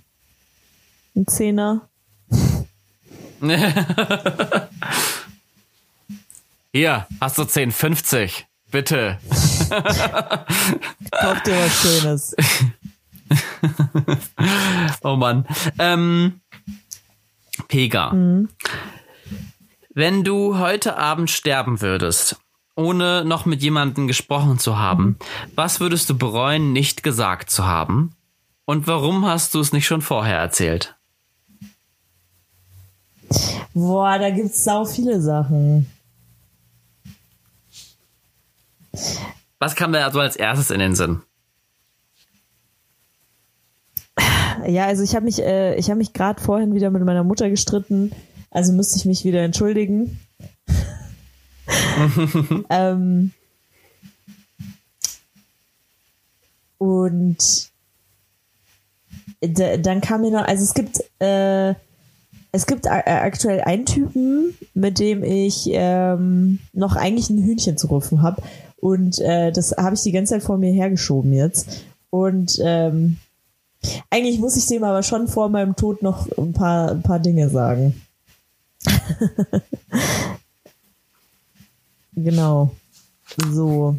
einen Zehner? Hier, hast du 10,50. Bitte. Kauf dir was Schönes. oh Mann. Ähm, Pega. Mhm. Wenn du heute Abend sterben würdest, ohne noch mit jemandem gesprochen zu haben, was würdest du bereuen, nicht gesagt zu haben? Und warum hast du es nicht schon vorher erzählt? Boah, da gibt's sau viele Sachen. Was kam da also als erstes in den Sinn? Ja, also ich habe mich, äh, ich habe mich gerade vorhin wieder mit meiner Mutter gestritten, also müsste ich mich wieder entschuldigen. ähm, und dann kam mir noch, also es gibt, äh, es gibt aktuell einen Typen, mit dem ich ähm, noch eigentlich ein Hühnchen zu rufen habe. Und äh, das habe ich die ganze Zeit vor mir hergeschoben jetzt. Und ähm, eigentlich muss ich dem aber schon vor meinem Tod noch ein paar, ein paar Dinge sagen. genau. So.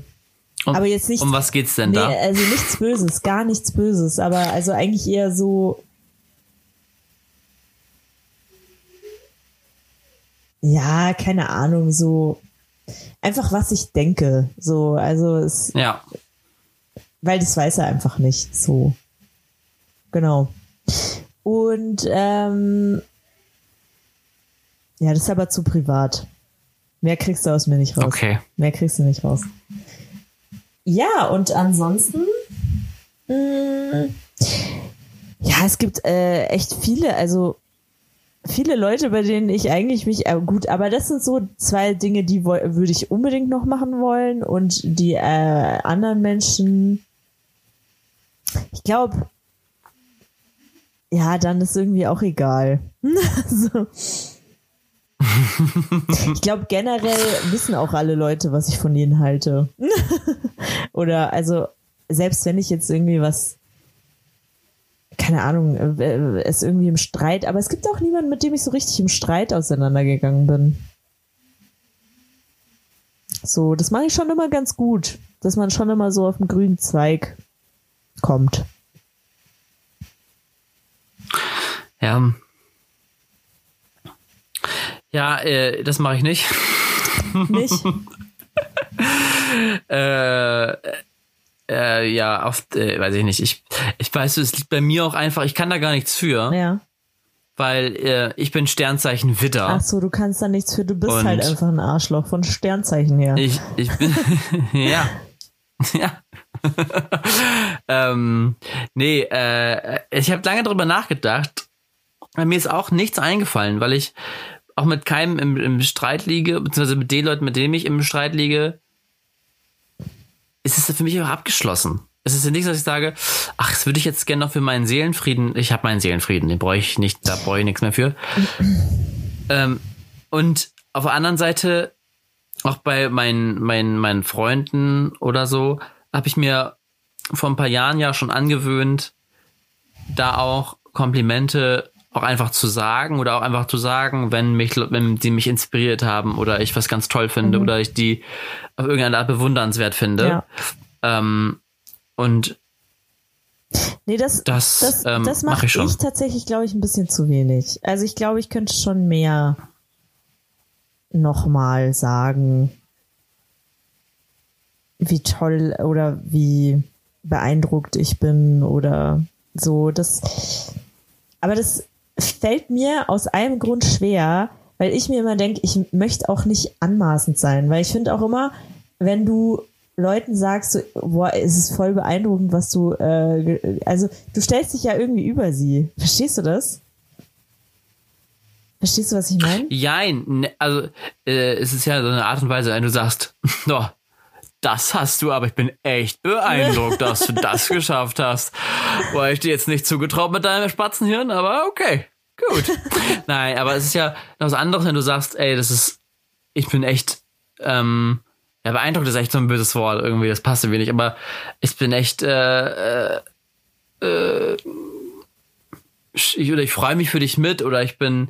Um, aber jetzt nicht. Um was geht's denn nee, da? Also nichts Böses, gar nichts Böses, aber also eigentlich eher so. Ja, keine Ahnung, so einfach was ich denke. So, also es. Ja. Weil das weiß er einfach nicht. So. Genau. Und ähm, ja, das ist aber zu privat. Mehr kriegst du aus mir nicht raus. Okay. Mehr kriegst du nicht raus. Ja, und ansonsten. Mh, mm, ja, es gibt äh, echt viele, also viele Leute, bei denen ich eigentlich mich, äh, gut, aber das sind so zwei Dinge, die würde ich unbedingt noch machen wollen und die äh, anderen Menschen, ich glaube, ja, dann ist irgendwie auch egal. so. ich glaube, generell wissen auch alle Leute, was ich von ihnen halte. Oder also, selbst wenn ich jetzt irgendwie was, keine Ahnung, äh, ist irgendwie im Streit, aber es gibt auch niemanden, mit dem ich so richtig im Streit auseinandergegangen bin. So, das mache ich schon immer ganz gut, dass man schon immer so auf den grünen Zweig kommt. Ja, ja, äh, das mache ich nicht. Nicht? äh, äh, ja, oft, äh, weiß ich nicht. Ich, ich weiß, es liegt bei mir auch einfach, ich kann da gar nichts für. Ja. Weil äh, ich bin Sternzeichen Witter. Ach so, du kannst da nichts für, du bist Und halt einfach ein Arschloch von Sternzeichen her. Ich, ich bin, ja. ja. ähm, nee, äh, ich habe lange drüber nachgedacht. Mir ist auch nichts eingefallen, weil ich auch mit keinem im, im Streit liege, beziehungsweise mit den Leuten, mit denen ich im Streit liege, ist es für mich auch abgeschlossen. Es ist ja nichts, dass ich sage, ach, das würde ich jetzt gerne noch für meinen Seelenfrieden. Ich habe meinen Seelenfrieden, den brauche ich nicht, da brauche ich nichts mehr für. ähm, und auf der anderen Seite, auch bei meinen, meinen, meinen Freunden oder so, habe ich mir vor ein paar Jahren ja schon angewöhnt, da auch Komplimente auch einfach zu sagen oder auch einfach zu sagen, wenn mich, wenn sie mich inspiriert haben oder ich was ganz toll finde mhm. oder ich die auf irgendeine Art bewundernswert finde. Ja. Ähm, und Nee, das, das, das, ähm, das mache mach ich, ich tatsächlich, glaube ich, ein bisschen zu wenig. Also ich glaube, ich könnte schon mehr nochmal sagen. wie toll oder wie beeindruckt ich bin oder so. Das, aber das fällt mir aus einem Grund schwer, weil ich mir immer denke, ich möchte auch nicht anmaßend sein, weil ich finde auch immer, wenn du Leuten sagst, so, boah, es ist voll beeindruckend, was du, äh, also du stellst dich ja irgendwie über sie. Verstehst du das? Verstehst du, was ich meine? Jein, ne, also äh, es ist ja so eine Art und Weise, wenn du sagst, no, das hast du, aber ich bin echt beeindruckt, dass du das geschafft hast. War ich dir jetzt nicht zugetraut mit deinem Spatzenhirn, aber okay, gut. Nein, aber es ist ja was anderes, wenn du sagst, ey, das ist, ich bin echt, ähm, ja, beeindruckt ist echt so ein böses Wort irgendwie, das passt irgendwie nicht, aber ich bin echt, äh, äh, äh ich, oder ich freue mich für dich mit oder ich bin,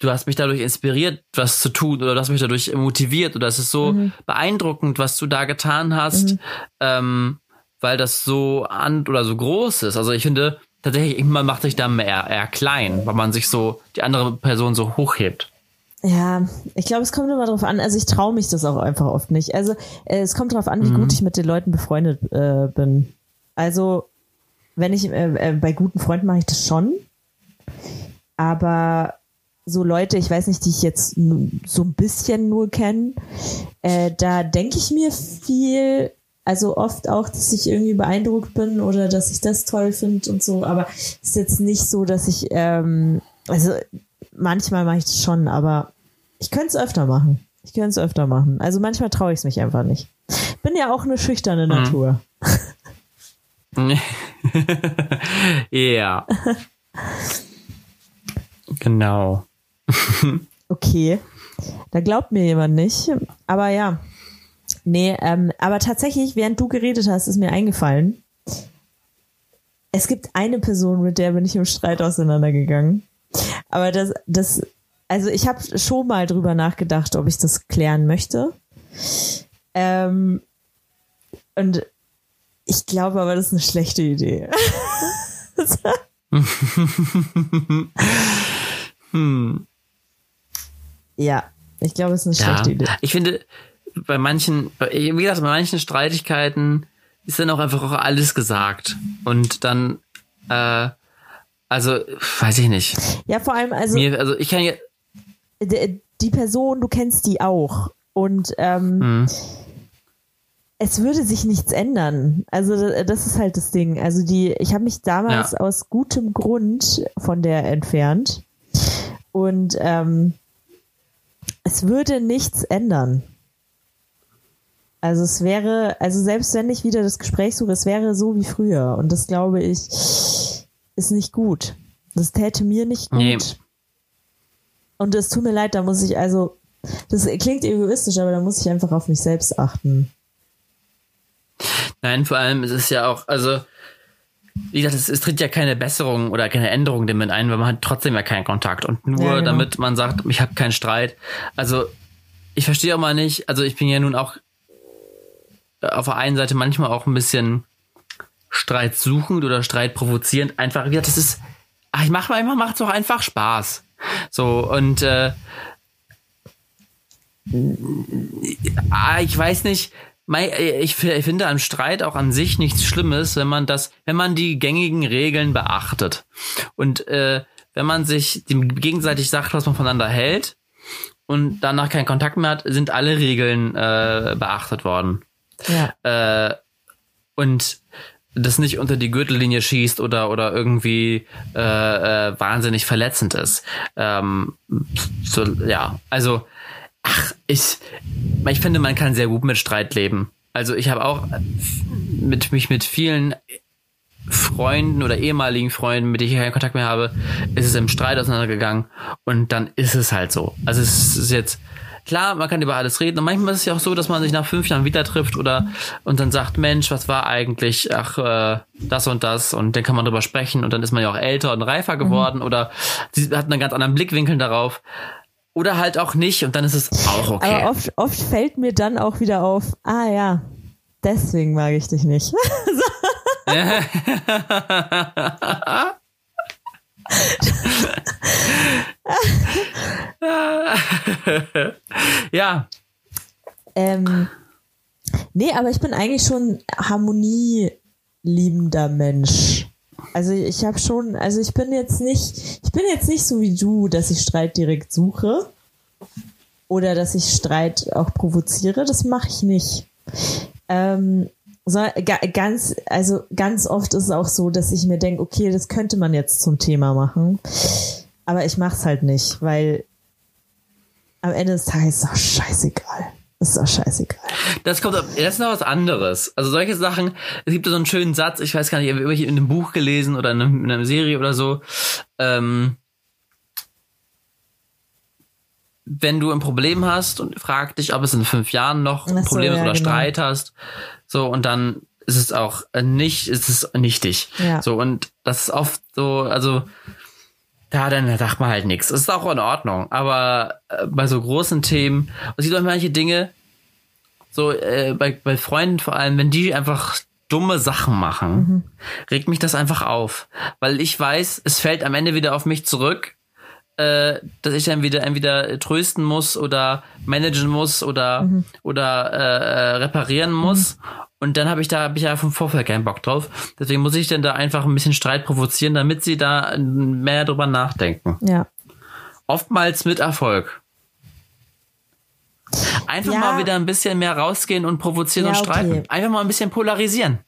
du hast mich dadurch inspiriert, was zu tun oder du hast mich dadurch motiviert oder es ist so mhm. beeindruckend, was du da getan hast, mhm. ähm, weil das so an oder so groß ist. Also ich finde tatsächlich, man macht sich da eher, eher klein, weil man sich so die andere Person so hochhebt. Ja, ich glaube, es kommt immer darauf an. Also ich traue mich das auch einfach oft nicht. Also äh, es kommt darauf an, wie mhm. gut ich mit den Leuten befreundet äh, bin. Also wenn ich äh, äh bei guten Freunden mache ich das schon, aber so Leute, ich weiß nicht, die ich jetzt so ein bisschen nur kenne, äh, da denke ich mir viel, also oft auch, dass ich irgendwie beeindruckt bin oder dass ich das toll finde und so, aber es ist jetzt nicht so, dass ich, ähm, also manchmal mache ich das schon, aber ich könnte es öfter machen. Ich könnte es öfter machen. Also manchmal traue ich es mich einfach nicht. Bin ja auch eine schüchterne mhm. Natur. ja. Genau. okay. Da glaubt mir jemand nicht. Aber ja. Nee, ähm, aber tatsächlich, während du geredet hast, ist mir eingefallen. Es gibt eine Person, mit der bin ich im Streit auseinandergegangen. Aber das, das, also ich habe schon mal drüber nachgedacht, ob ich das klären möchte. Ähm, und ich glaube aber, das ist eine schlechte Idee. Hm. Ja, ich glaube, es ist eine schlechte ja. Idee. Ich finde, bei manchen, wie gesagt, bei manchen Streitigkeiten ist dann auch einfach auch alles gesagt. Und dann, äh, also, weiß ich nicht. Ja, vor allem, also. Mir, also ich kann ja. Die Person, du kennst die auch. Und ähm, hm. es würde sich nichts ändern. Also das ist halt das Ding. Also die, ich habe mich damals ja. aus gutem Grund von der entfernt. Und ähm, es würde nichts ändern. Also es wäre, also selbst wenn ich wieder das Gespräch suche, es wäre so wie früher. Und das glaube ich ist nicht gut. Das täte mir nicht gut. Nee. Und es tut mir leid, da muss ich also, das klingt egoistisch, aber da muss ich einfach auf mich selbst achten. Nein, vor allem ist es ja auch, also wie gesagt, es, es, tritt ja keine Besserung oder keine Änderung damit ein, weil man hat trotzdem ja keinen Kontakt. Und nur ja, genau. damit man sagt, ich habe keinen Streit. Also ich verstehe auch mal nicht, also ich bin ja nun auch auf der einen Seite manchmal auch ein bisschen streitsuchend oder streitprovozierend. Einfach, gesagt, das ist, ach, ich mache manchmal macht es auch einfach Spaß. So, und äh, ich weiß nicht, ich finde am Streit auch an sich nichts Schlimmes, wenn man das, wenn man die gängigen Regeln beachtet. Und äh, wenn man sich dem gegenseitig sagt, was man voneinander hält und danach keinen Kontakt mehr hat, sind alle Regeln äh, beachtet worden. Ja. Äh, und das nicht unter die Gürtellinie schießt oder oder irgendwie äh, äh, wahnsinnig verletzend ist. Ähm, so, ja, also Ach, ich, ich finde, man kann sehr gut mit Streit leben. Also ich habe auch mit mich mit vielen Freunden oder ehemaligen Freunden, mit denen ich keinen Kontakt mehr habe, ist es im Streit auseinandergegangen und dann ist es halt so. Also es ist jetzt klar, man kann über alles reden und manchmal ist es ja auch so, dass man sich nach fünf Jahren wieder trifft oder und dann sagt, Mensch, was war eigentlich, ach, äh, das und das und dann kann man drüber sprechen und dann ist man ja auch älter und reifer geworden mhm. oder sie hat einen ganz anderen Blickwinkel darauf. Oder halt auch nicht und dann ist es auch okay. Aber oft, oft fällt mir dann auch wieder auf, ah ja, deswegen mag ich dich nicht. ja. Ähm, Nee, aber ich bin eigentlich schon harmonieliebender Mensch. Also ich habe schon, also ich bin jetzt nicht, ich bin jetzt nicht so wie du, dass ich Streit direkt suche oder dass ich Streit auch provoziere. Das mache ich nicht. Ähm, so, ga, ganz, also ganz oft ist es auch so, dass ich mir denke, okay, das könnte man jetzt zum Thema machen, aber ich mache es halt nicht, weil am Ende des Tages ist es auch scheißegal. ist auch scheißegal. Das kommt, das ist noch was anderes. Also solche Sachen, es gibt so einen schönen Satz, ich weiß gar nicht, habe ich in einem Buch gelesen oder in, in einer Serie oder so. Ähm, wenn du ein Problem hast und frag dich, ob es in fünf Jahren noch ein so, Problem ist ja, oder genau. Streit hast, so und dann ist es auch nicht, ist es nichtig. Ja. So und das ist oft so, also ja, dann sagt man halt nichts. Ist auch in Ordnung. Aber äh, bei so großen Themen, man sieht auch manche Dinge, so äh, bei, bei Freunden vor allem, wenn die einfach dumme Sachen machen, mhm. regt mich das einfach auf. Weil ich weiß, es fällt am Ende wieder auf mich zurück, äh, dass ich dann wieder entweder trösten muss oder managen muss oder, mhm. oder äh, äh reparieren muss. Mhm. Und dann habe ich da hab ich ja vom Vorfeld keinen Bock drauf. Deswegen muss ich dann da einfach ein bisschen Streit provozieren, damit sie da mehr drüber nachdenken. Ja. Oftmals mit Erfolg. Einfach ja. mal wieder ein bisschen mehr rausgehen und provozieren ja, und streiten. Okay. Einfach mal ein bisschen polarisieren.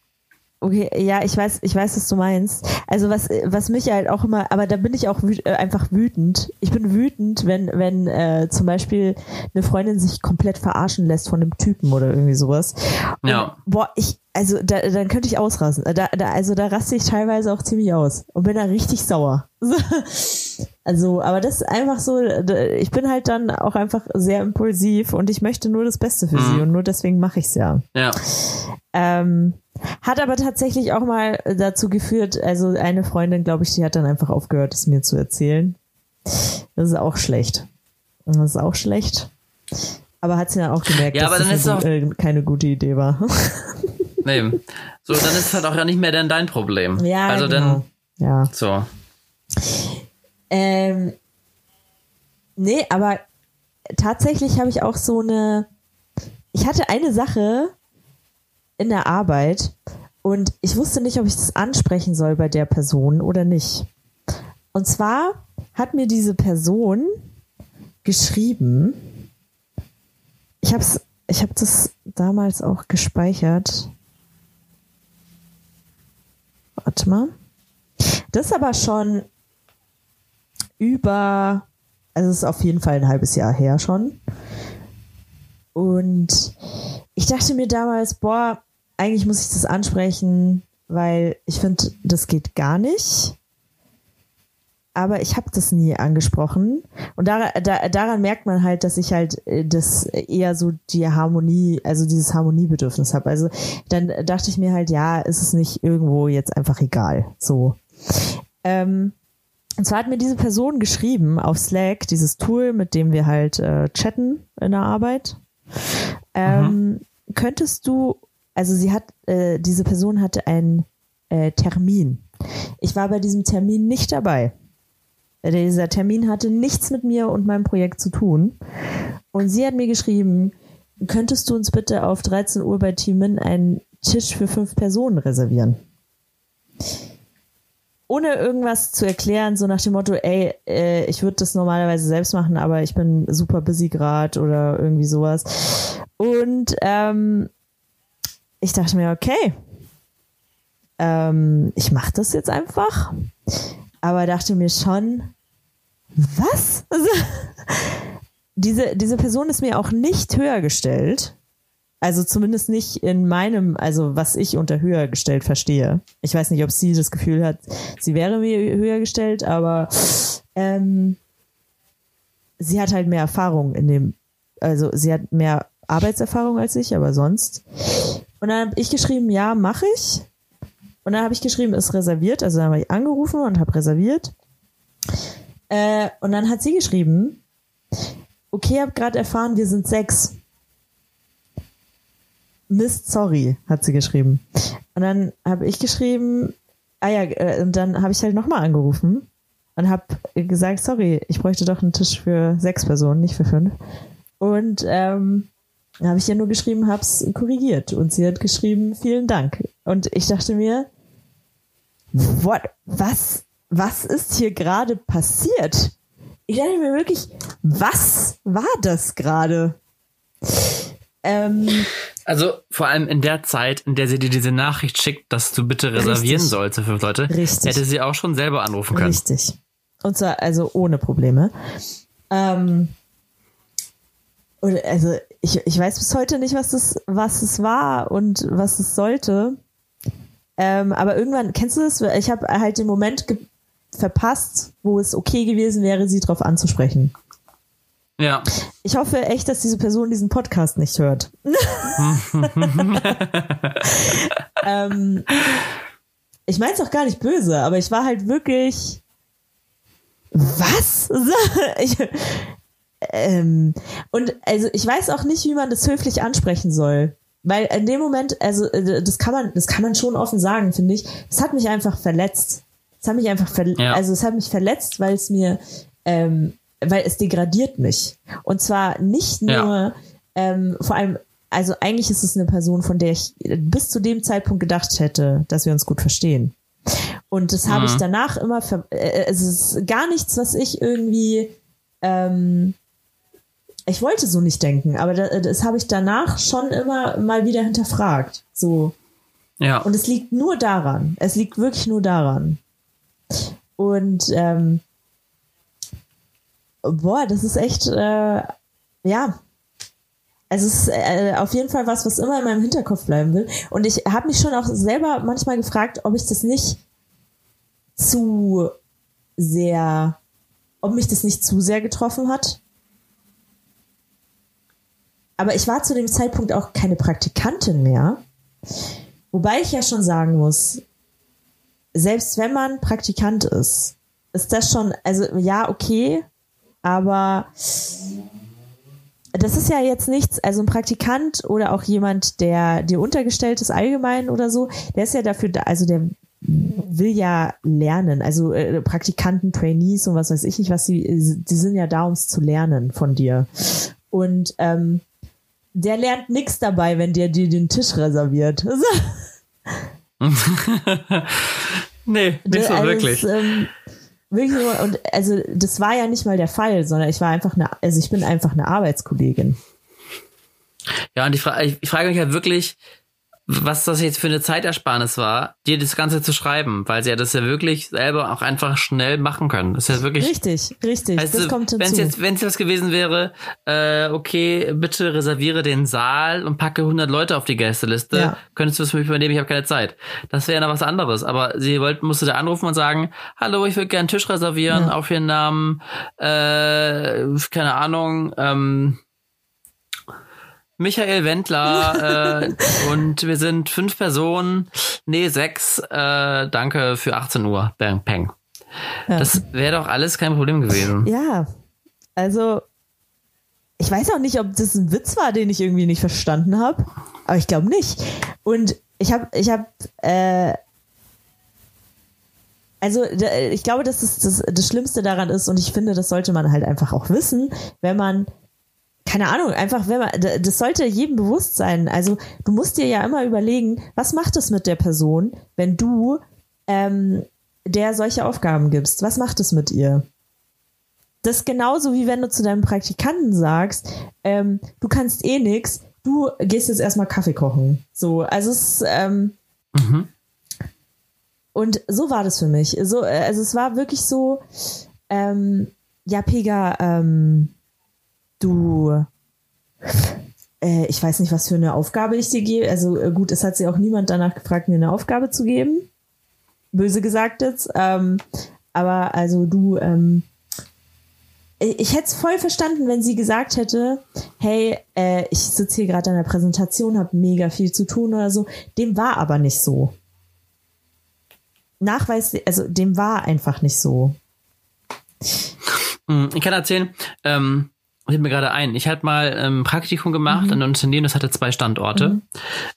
Okay, ja, ich weiß, ich weiß, was du meinst. Also was, was mich halt auch immer, aber da bin ich auch wüt, äh, einfach wütend. Ich bin wütend, wenn, wenn äh, zum Beispiel eine Freundin sich komplett verarschen lässt von einem Typen oder irgendwie sowas. Und, ja. Boah, ich, also da, dann könnte ich ausrasten. Da, da, also da raste ich teilweise auch ziemlich aus und bin da richtig sauer. also, aber das ist einfach so, ich bin halt dann auch einfach sehr impulsiv und ich möchte nur das Beste für mhm. sie und nur deswegen mache ich es ja. Ja. Ähm, hat aber tatsächlich auch mal dazu geführt, also eine Freundin, glaube ich, die hat dann einfach aufgehört, es mir zu erzählen. Das ist auch schlecht. Das ist auch schlecht. Aber hat sie dann auch gemerkt, ja, dass das auch äh, keine gute Idee war. nee. So, dann ist es halt auch ja nicht mehr dann dein Problem. Ja, also genau. dann. Ja. So. Ähm, nee, aber tatsächlich habe ich auch so eine. Ich hatte eine Sache, in der Arbeit und ich wusste nicht, ob ich das ansprechen soll bei der Person oder nicht. Und zwar hat mir diese Person geschrieben, ich habe ich hab das damals auch gespeichert. Warte mal. Das ist aber schon über, also es ist auf jeden Fall ein halbes Jahr her schon. Und ich dachte mir damals, boah, eigentlich muss ich das ansprechen, weil ich finde, das geht gar nicht. Aber ich habe das nie angesprochen. Und daran, da, daran merkt man halt, dass ich halt äh, das eher so die Harmonie, also dieses Harmoniebedürfnis habe. Also dann dachte ich mir halt, ja, ist es nicht irgendwo jetzt einfach egal. So. Ähm, und zwar hat mir diese Person geschrieben auf Slack, dieses Tool, mit dem wir halt äh, chatten in der Arbeit. Ähm, könntest du, also sie hat, äh, diese Person hatte einen äh, Termin. Ich war bei diesem Termin nicht dabei. Äh, dieser Termin hatte nichts mit mir und meinem Projekt zu tun. Und sie hat mir geschrieben, könntest du uns bitte auf 13 Uhr bei Teamin einen Tisch für fünf Personen reservieren? Ohne irgendwas zu erklären, so nach dem Motto, ey, äh, ich würde das normalerweise selbst machen, aber ich bin super busy gerade oder irgendwie sowas. Und ähm, ich dachte mir, okay, ähm, ich mache das jetzt einfach, aber dachte mir schon, was? Also, diese, diese Person ist mir auch nicht höher gestellt. Also zumindest nicht in meinem, also was ich unter höher gestellt verstehe. Ich weiß nicht, ob sie das Gefühl hat, sie wäre mir höher gestellt, aber ähm, sie hat halt mehr Erfahrung in dem, also sie hat mehr Arbeitserfahrung als ich, aber sonst. Und dann habe ich geschrieben, ja, mache ich. Und dann habe ich geschrieben, ist reserviert. Also dann habe ich angerufen und habe reserviert. Äh, und dann hat sie geschrieben, okay, habe gerade erfahren, wir sind sechs. Mist, sorry, hat sie geschrieben. Und dann habe ich geschrieben, ah ja, äh, und dann habe ich halt nochmal angerufen und habe gesagt, sorry, ich bräuchte doch einen Tisch für sechs Personen, nicht für fünf. Und ähm, habe ich ja nur geschrieben, hab's korrigiert. Und sie hat geschrieben, vielen Dank. Und ich dachte mir, what, was, was ist hier gerade passiert? Ich dachte mir wirklich, was war das gerade? Ähm, Also vor allem in der Zeit, in der sie dir diese Nachricht schickt, dass du bitte reservieren Richtig. sollst für fünf Leute, Richtig. hätte sie auch schon selber anrufen können. Richtig. Und zwar also ohne Probleme. Ähm, also ich, ich weiß bis heute nicht, was das, was es war und was es sollte. Ähm, aber irgendwann, kennst du das? Ich habe halt den Moment verpasst, wo es okay gewesen wäre, sie drauf anzusprechen. Ja. Ich hoffe echt, dass diese Person diesen Podcast nicht hört. ähm, ich meine es auch gar nicht böse, aber ich war halt wirklich. Was? ich, ähm, und also ich weiß auch nicht, wie man das höflich ansprechen soll. Weil in dem Moment, also äh, das kann man, das kann man schon offen sagen, finde ich. Es hat mich einfach verletzt. Es hat mich einfach verletzt. Ja. Also es hat mich verletzt, weil es mir, ähm, weil es degradiert mich. Und zwar nicht nur, Ja. ähm, vor allem, also eigentlich ist es eine Person, von der ich bis zu dem Zeitpunkt gedacht hätte, dass wir uns gut verstehen. Und das habe ich Mhm. danach immer, ver äh, es ist gar nichts, was ich irgendwie, ähm, ich wollte so nicht denken, aber da, das habe ich danach schon immer mal wieder hinterfragt. So. Ja. Und es liegt nur daran. Es liegt wirklich nur daran. Und ähm, boah, das ist echt, äh, ja. Also es ist äh, auf jeden Fall was, was immer in meinem Hinterkopf bleiben will. Und ich habe mich schon auch selber manchmal gefragt, ob ich das nicht zu sehr, ob mich das nicht zu sehr getroffen hat. Aber ich war zu dem Zeitpunkt auch keine Praktikantin mehr. Wobei ich ja schon sagen muss, selbst wenn man Praktikant ist, ist das schon, also ja, okay, aber das ist ja jetzt nichts, also ein Praktikant oder auch jemand, der dir untergestellt ist allgemein oder so, der ist ja dafür da, also der will ja lernen, also äh, Praktikanten, Trainees und was weiß ich nicht, was sie, die sind ja da, um es zu lernen von dir. Und ähm, der lernt nichts dabei, wenn der dir den Tisch reserviert. nee, nicht so Also wirklich. Es, ähm, wirklich nur, und also das war ja nicht mal der Fall, sondern ich war einfach eine, also ich bin einfach eine Arbeitskollegin. Ja, und ich, fra ich, frage mich halt wirklich, was das jetzt für eine Zeitersparnis war, dir das Ganze zu schreiben, weil sie ja das ja wirklich selber auch einfach schnell machen können. Das ist ja wirklich. Richtig, richtig. Weißt das kommt wenn es hinzu. jetzt, wenn es was gewesen wäre, äh, okay, bitte reserviere den Saal und packe 100 Leute auf die Gästeliste, Ja. könntest du es für mich übernehmen, ich habe keine Zeit. Das wäre ja noch was anderes. Aber sie wollte, musste da anrufen und sagen, hallo, ich würde gerne einen Tisch reservieren Ja. auf ihren Namen, äh, keine Ahnung, ähm, Michael Wendler äh, und wir sind fünf Personen, nee, sechs, äh, danke für 18 Uhr, bang, peng. Ja. Das wäre doch alles kein Problem gewesen. Ja, also ich weiß auch nicht, ob das ein Witz war, den ich irgendwie nicht verstanden habe, aber ich glaube nicht. Und ich habe, ich habe, äh, also ich glaube, dass das, das das Schlimmste daran ist und ich finde, das sollte man halt einfach auch wissen, wenn man keine Ahnung, einfach wenn man, da- das sollte jedem bewusst sein. Also du musst dir ja immer überlegen, was macht es mit der Person, wenn du ähm, der solche Aufgaben gibst? Was macht es mit ihr? Das ist genauso wie wenn du zu deinem Praktikanten sagst, ähm, du kannst eh nix, du gehst jetzt erstmal Kaffee kochen. So, also es ähm, Mhm. und so war das für mich. So, äh, also es war wirklich so, ähm, ja, Pega, ähm, du, äh, ich weiß nicht, was für eine Aufgabe ich dir gebe. Also äh, gut, es hat sie auch niemand danach gefragt, mir eine Aufgabe zu geben. Böse gesagt jetzt. Ähm, aber also du, ähm, ich, ich hätte es voll verstanden, wenn sie gesagt hätte, hey, äh, ich sitze hier gerade an der Präsentation, habe mega viel zu tun oder so. Dem war aber nicht so. Nachweis, also dem war einfach nicht so. Mm, Ich kann erzählen, ähm, fällt mir gerade ein, ich hatte mal ein ähm, Praktikum gemacht in einem Unternehmen, das hatte zwei Standorte.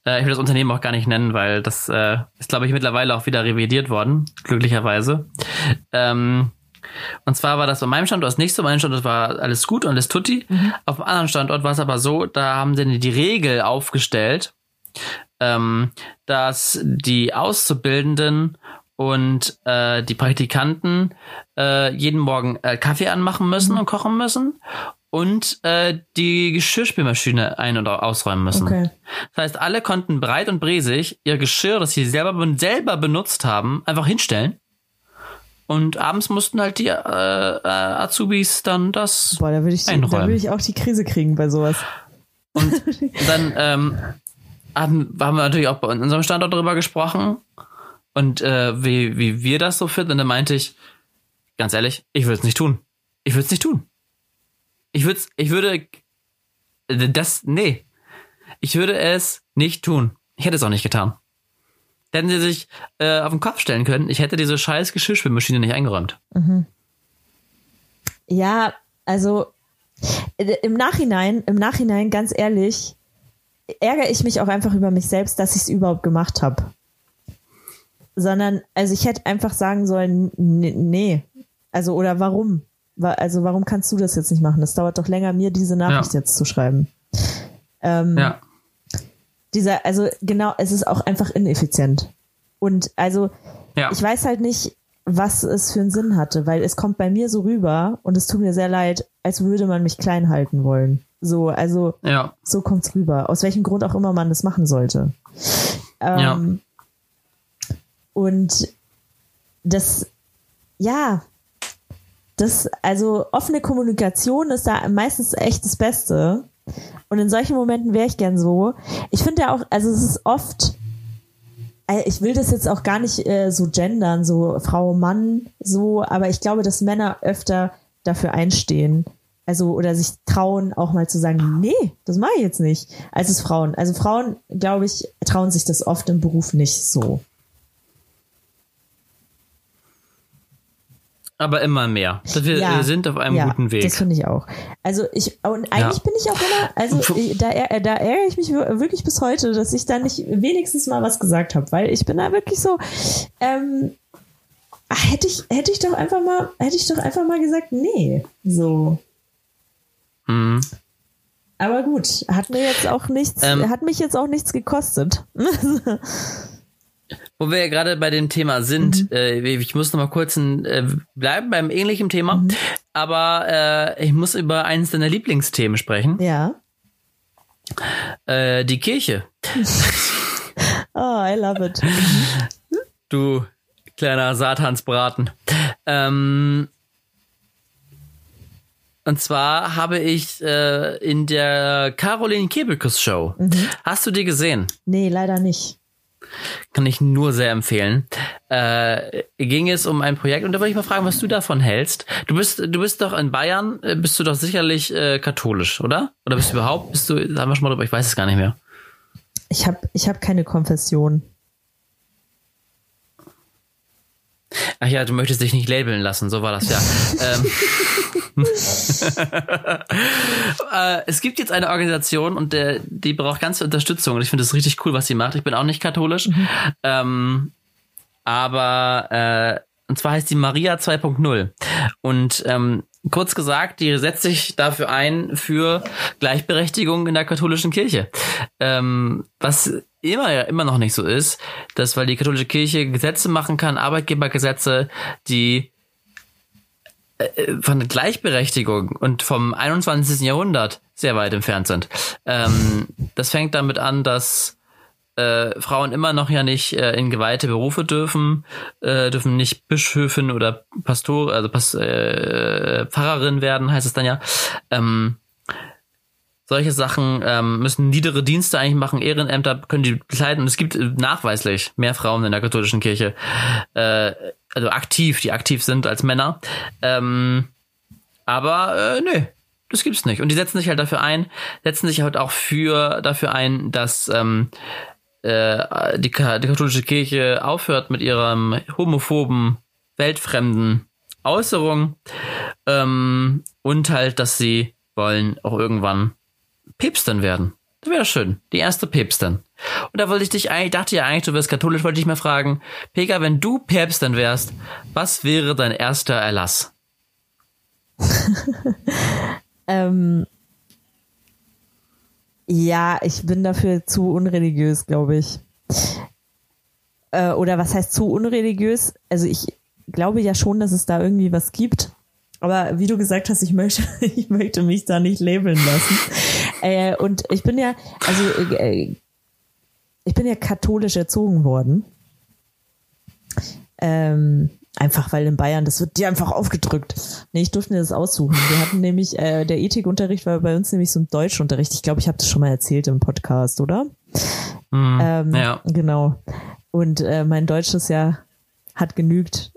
Äh, ich will das Unternehmen auch gar nicht nennen, weil das äh, ist, glaube ich, mittlerweile auch wieder revidiert worden, glücklicherweise. Ähm, Und zwar war das bei meinem Standort nicht so. Bei meinem Standort war alles gut und alles tutti. Mhm. Auf dem anderen Standort war es aber so, da haben sie die Regel aufgestellt, ähm, dass die Auszubildenden und äh, die Praktikanten äh, jeden Morgen äh, Kaffee anmachen müssen mhm. und kochen müssen und äh, die Geschirrspülmaschine ein- oder ausräumen müssen. Okay. Das heißt, alle konnten breit und bresig ihr Geschirr, das sie selber, selber benutzt haben, einfach hinstellen. Und abends mussten halt die äh, äh, Azubis dann das Boah, da würde ich, einräumen. da würde ich auch die Krise kriegen bei sowas. Und dann ähm, haben, haben wir natürlich auch bei unserem Standort darüber gesprochen und äh, wie, wie wir das so finden. Und dann meinte ich, ganz ehrlich, ich würde es nicht tun. Ich würde es nicht tun. Ich würde, ich würde, das, nee. Ich würde es nicht tun. Ich hätte es auch nicht getan. Hätten sie sich äh, auf den Kopf stellen können, ich hätte diese scheiß Geschirrspülmaschine nicht eingeräumt. Mhm. Ja, also äh, im Nachhinein, im Nachhinein, ganz ehrlich, ärgere ich mich auch einfach über mich selbst, dass ich es überhaupt gemacht habe. Sondern, also ich hätte einfach sagen sollen, nee, also oder warum? Also warum kannst du das jetzt nicht machen? Das dauert doch länger, mir diese Nachricht ja. jetzt zu schreiben. Ähm, ja. Dieser, also genau, es ist auch einfach ineffizient. Und also, ja. ich weiß halt nicht, was es für einen Sinn hatte, weil es kommt bei mir so rüber und es tut mir sehr leid, als würde man mich klein halten wollen. So, also ja. so kommt's rüber. Aus welchem Grund auch immer man das machen sollte. Ähm, ja. Und das, ja, das, also offene Kommunikation ist da meistens echt das Beste. Und in solchen Momenten wäre ich gern so. Ich finde ja auch, also es ist oft, äh, ich will das jetzt auch gar nicht äh, so gendern, so Frau, Mann, so, aber ich glaube, dass Männer öfter dafür einstehen. Also, oder sich trauen, auch mal zu sagen, nee, das mache ich jetzt nicht, als es Frauen. Also Frauen, glaube ich, trauen sich das oft im Beruf nicht so. Aber immer mehr. Wir, ja, wir sind auf einem ja, guten Weg. Das finde ich auch. Also ich, und eigentlich ja. bin ich auch immer, also ich, da, da ärgere ich mich wirklich bis heute, dass ich da nicht wenigstens mal was gesagt habe, weil ich bin da wirklich so, ähm, hätte ich, hätte ich doch einfach mal, hätte ich doch einfach mal gesagt, nee, so. Mhm. Aber gut, hat mir jetzt auch nichts, ähm, hat mich jetzt auch nichts gekostet. Wo wir ja gerade bei dem Thema sind, mhm. äh, ich muss noch mal kurz ein, äh, bleiben beim ähnlichen Thema, mhm. aber äh, ich muss über eines deiner Lieblingsthemen sprechen. Ja. Äh, die Kirche. oh, I love it. Du kleiner Satansbraten. Ähm, und zwar habe ich äh, in der Caroline Kebekus Show. Mhm. Hast du die gesehen? Nee, leider nicht. Kann ich nur sehr empfehlen. Äh, ging es um ein Projekt und da wollte ich mal fragen, was du davon hältst. Du bist, du bist doch in Bayern, äh, bist du doch sicherlich äh, katholisch, oder? Oder bist du überhaupt, bist du, sagen wir schon mal drüber, ich weiß es gar nicht mehr. Ich habe ich hab keine Konfession. Ach ja, du möchtest dich nicht labeln lassen, so war das ja. ähm, äh, es gibt jetzt eine Organisation und der, die braucht ganze Unterstützung und ich finde es richtig cool, was sie macht. Ich bin auch nicht katholisch, mhm. ähm, aber äh, und zwar heißt die Maria 2.0 und ähm, kurz gesagt, die setzt sich dafür ein für Gleichberechtigung in der katholischen Kirche, ähm, was immer ja immer noch nicht so ist, dass weil die katholische Kirche Gesetze machen kann, Arbeitgebergesetze, die von Gleichberechtigung und vom 21. Jahrhundert sehr weit entfernt sind. Ähm, das fängt damit an, dass äh, Frauen immer noch ja nicht äh, in geweihte Berufe dürfen, äh, dürfen nicht Bischöfin oder Pastor, also Pas äh, Pfarrerin werden, heißt es dann ja. Ähm, solche Sachen ähm, müssen niedere Dienste eigentlich machen, Ehrenämter können die bekleiden und es gibt nachweislich mehr Frauen in der katholischen Kirche. Also aktiv, die aktiv sind als Männer. Ähm, aber äh, nö, das gibt's nicht. Und die setzen sich halt dafür ein, setzen sich halt auch für dafür ein, dass ähm, äh, die, die katholische Kirche aufhört mit ihrem homophoben, weltfremden Äußerung ähm, und halt, dass sie wollen auch irgendwann Päpstin werden. Das wäre schön. Die erste Päpstin. Und da wollte ich dich eigentlich, dachte ja eigentlich, du wirst katholisch, wollte ich mal fragen, Pega, wenn du Päpstin wärst, was wäre dein erster Erlass? ähm, ja, ich bin dafür zu unreligiös, glaube ich. Äh, oder was heißt zu unreligiös? Also ich glaube ja schon, dass es da irgendwie was gibt. Aber wie du gesagt hast, ich möchte, ich möchte mich da nicht labeln lassen. Äh, und ich bin ja, also äh, ich bin ja katholisch erzogen worden. Ähm, einfach weil in Bayern, das wird dir einfach aufgedrückt. Nee, ich durfte mir das aussuchen. Wir hatten nämlich, äh, der Ethikunterricht war bei uns nämlich so ein Deutschunterricht. Ich glaube, ich habe das schon mal erzählt im Podcast, oder? Mhm, ähm, ja. Genau. Und äh, mein Deutsch ist ja hat genügt.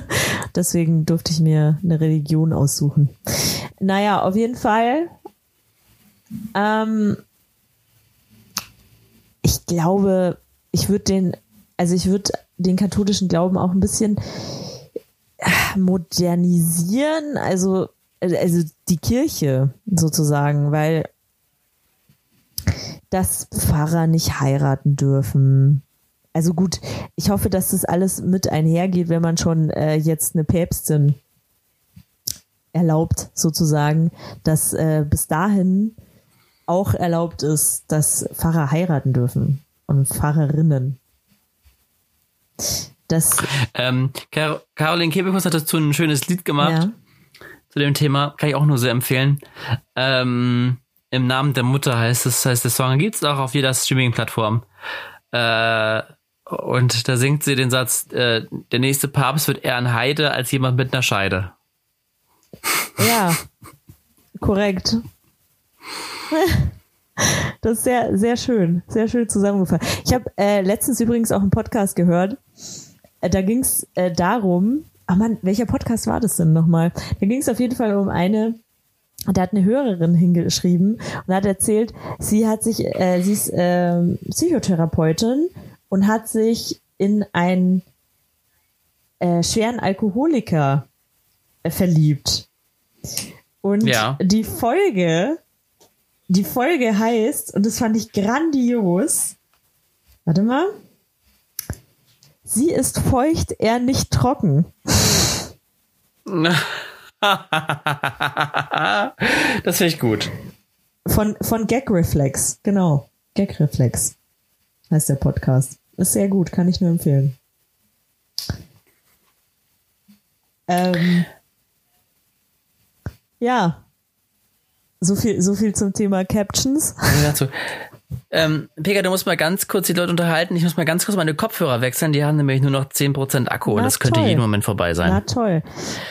Deswegen durfte ich mir eine Religion aussuchen. Naja, auf jeden Fall. Ähm, ich glaube, ich würde den, also ich würde den katholischen Glauben auch ein bisschen äh, modernisieren, also, also die Kirche sozusagen, weil dass Pfarrer nicht heiraten dürfen, also gut, ich hoffe, dass das alles mit einhergeht, wenn man schon äh, jetzt eine Päpstin erlaubt, sozusagen, dass äh, bis dahin auch erlaubt ist, dass Pfarrer heiraten dürfen und Pfarrerinnen. Das, ähm, Car Caroline Kebekus hat dazu ein schönes Lied gemacht ja. zu dem Thema, kann ich auch nur sehr empfehlen. Ähm, Im Namen der Mutter heißt es, heißt der Song, gibt es auch auf jeder Streaming-Plattform. Äh, und da singt sie den Satz, äh, der nächste Papst wird eher ein Heide als jemand mit einer Scheide. Ja, korrekt. Das ist sehr, sehr schön, sehr schön zusammengefasst. Ich habe äh, letztens übrigens auch einen Podcast gehört. Äh, da ging es äh, darum, ach man, welcher Podcast war das denn nochmal? Da ging es auf jeden Fall um eine, da hat eine Hörerin hingeschrieben und hat erzählt, sie hat sich, äh, sie ist äh, Psychotherapeutin und hat sich in einen äh, schweren Alkoholiker äh, verliebt. Und Ja. die Folge, die Folge heißt, und das fand ich grandios. Warte mal. Sie ist feucht, er nicht trocken. das finde ich gut. Von, von Gag Reflex, genau. Gag Reflex heißt der Podcast. Ist sehr gut, kann ich nur empfehlen. Ähm, ja. So viel, so viel zum Thema Captions. Dazu. Ähm, Pega, du musst mal ganz kurz die Leute unterhalten. Ich muss mal ganz kurz meine Kopfhörer wechseln. Die haben nämlich nur noch 10% Akku und Na, das könnte toll. jeden Moment vorbei sein. Na toll.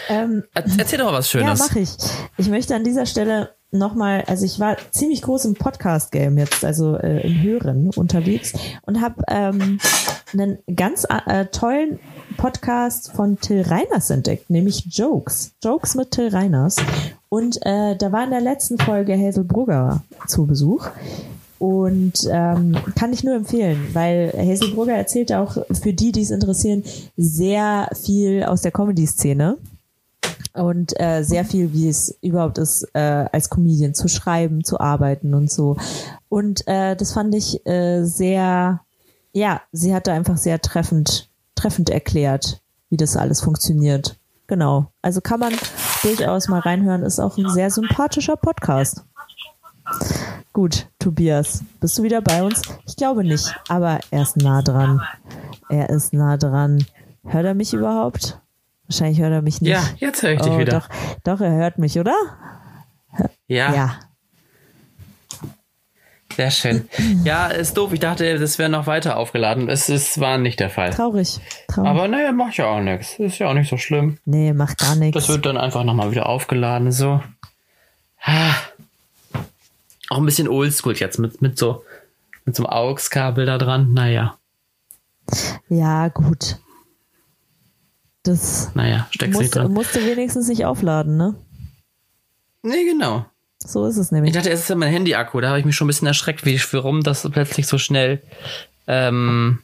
Ähm, Er- Erzähl doch mal was ja, Schönes. mache ich. Ich möchte an dieser Stelle nochmal, also ich war ziemlich groß im Podcast-Game jetzt, also äh, im Hören unterwegs und habe ähm, einen ganz äh, tollen Podcast von Till Reiners entdeckt, nämlich Jokes. Jokes mit Till Reiners. Und äh, da war in der letzten Folge Hazel Brugger zu Besuch. Und ähm, kann ich nur empfehlen, weil Hazel Brugger erzählt auch für die, die es interessieren, sehr viel aus der Comedy-Szene und äh, sehr viel, wie es überhaupt ist, äh, als Comedian zu schreiben, zu arbeiten und so. Und äh, das fand ich äh, sehr, ja, sie hat da einfach sehr treffend, treffend erklärt, wie das alles funktioniert. Genau. Also kann man durchaus mal reinhören, ist auch ein sehr sympathischer Podcast. Gut, Tobias, bist du wieder bei uns? Ich glaube nicht, aber er ist nah dran. Er ist nah dran. Hört er mich überhaupt? Wahrscheinlich hört er mich nicht. Ja, jetzt höre ich dich oh, wieder. Doch, doch, er hört mich, oder? Ja, Ja. Sehr schön. Ja, ist doof. Ich dachte, das wäre noch weiter aufgeladen. Es ist, war nicht der Fall. Traurig. Traurig. Aber naja, macht ja auch nichts. Ist ja auch nicht so schlimm. nee, macht gar nichts. Das wird dann einfach nochmal wieder aufgeladen, so. Ah. Auch ein bisschen oldschool jetzt mit, mit so, mit so einem AUX-Kabel da dran. Naja, Ja, gut. Das naja, steckst musste, dran. musste wenigstens nicht aufladen, ne? Nee, genau. So ist es Ich nämlich. dachte, es ist ja mein Handy-Akku. Da habe ich mich schon ein bisschen erschreckt, wie warum das plötzlich so schnell ähm,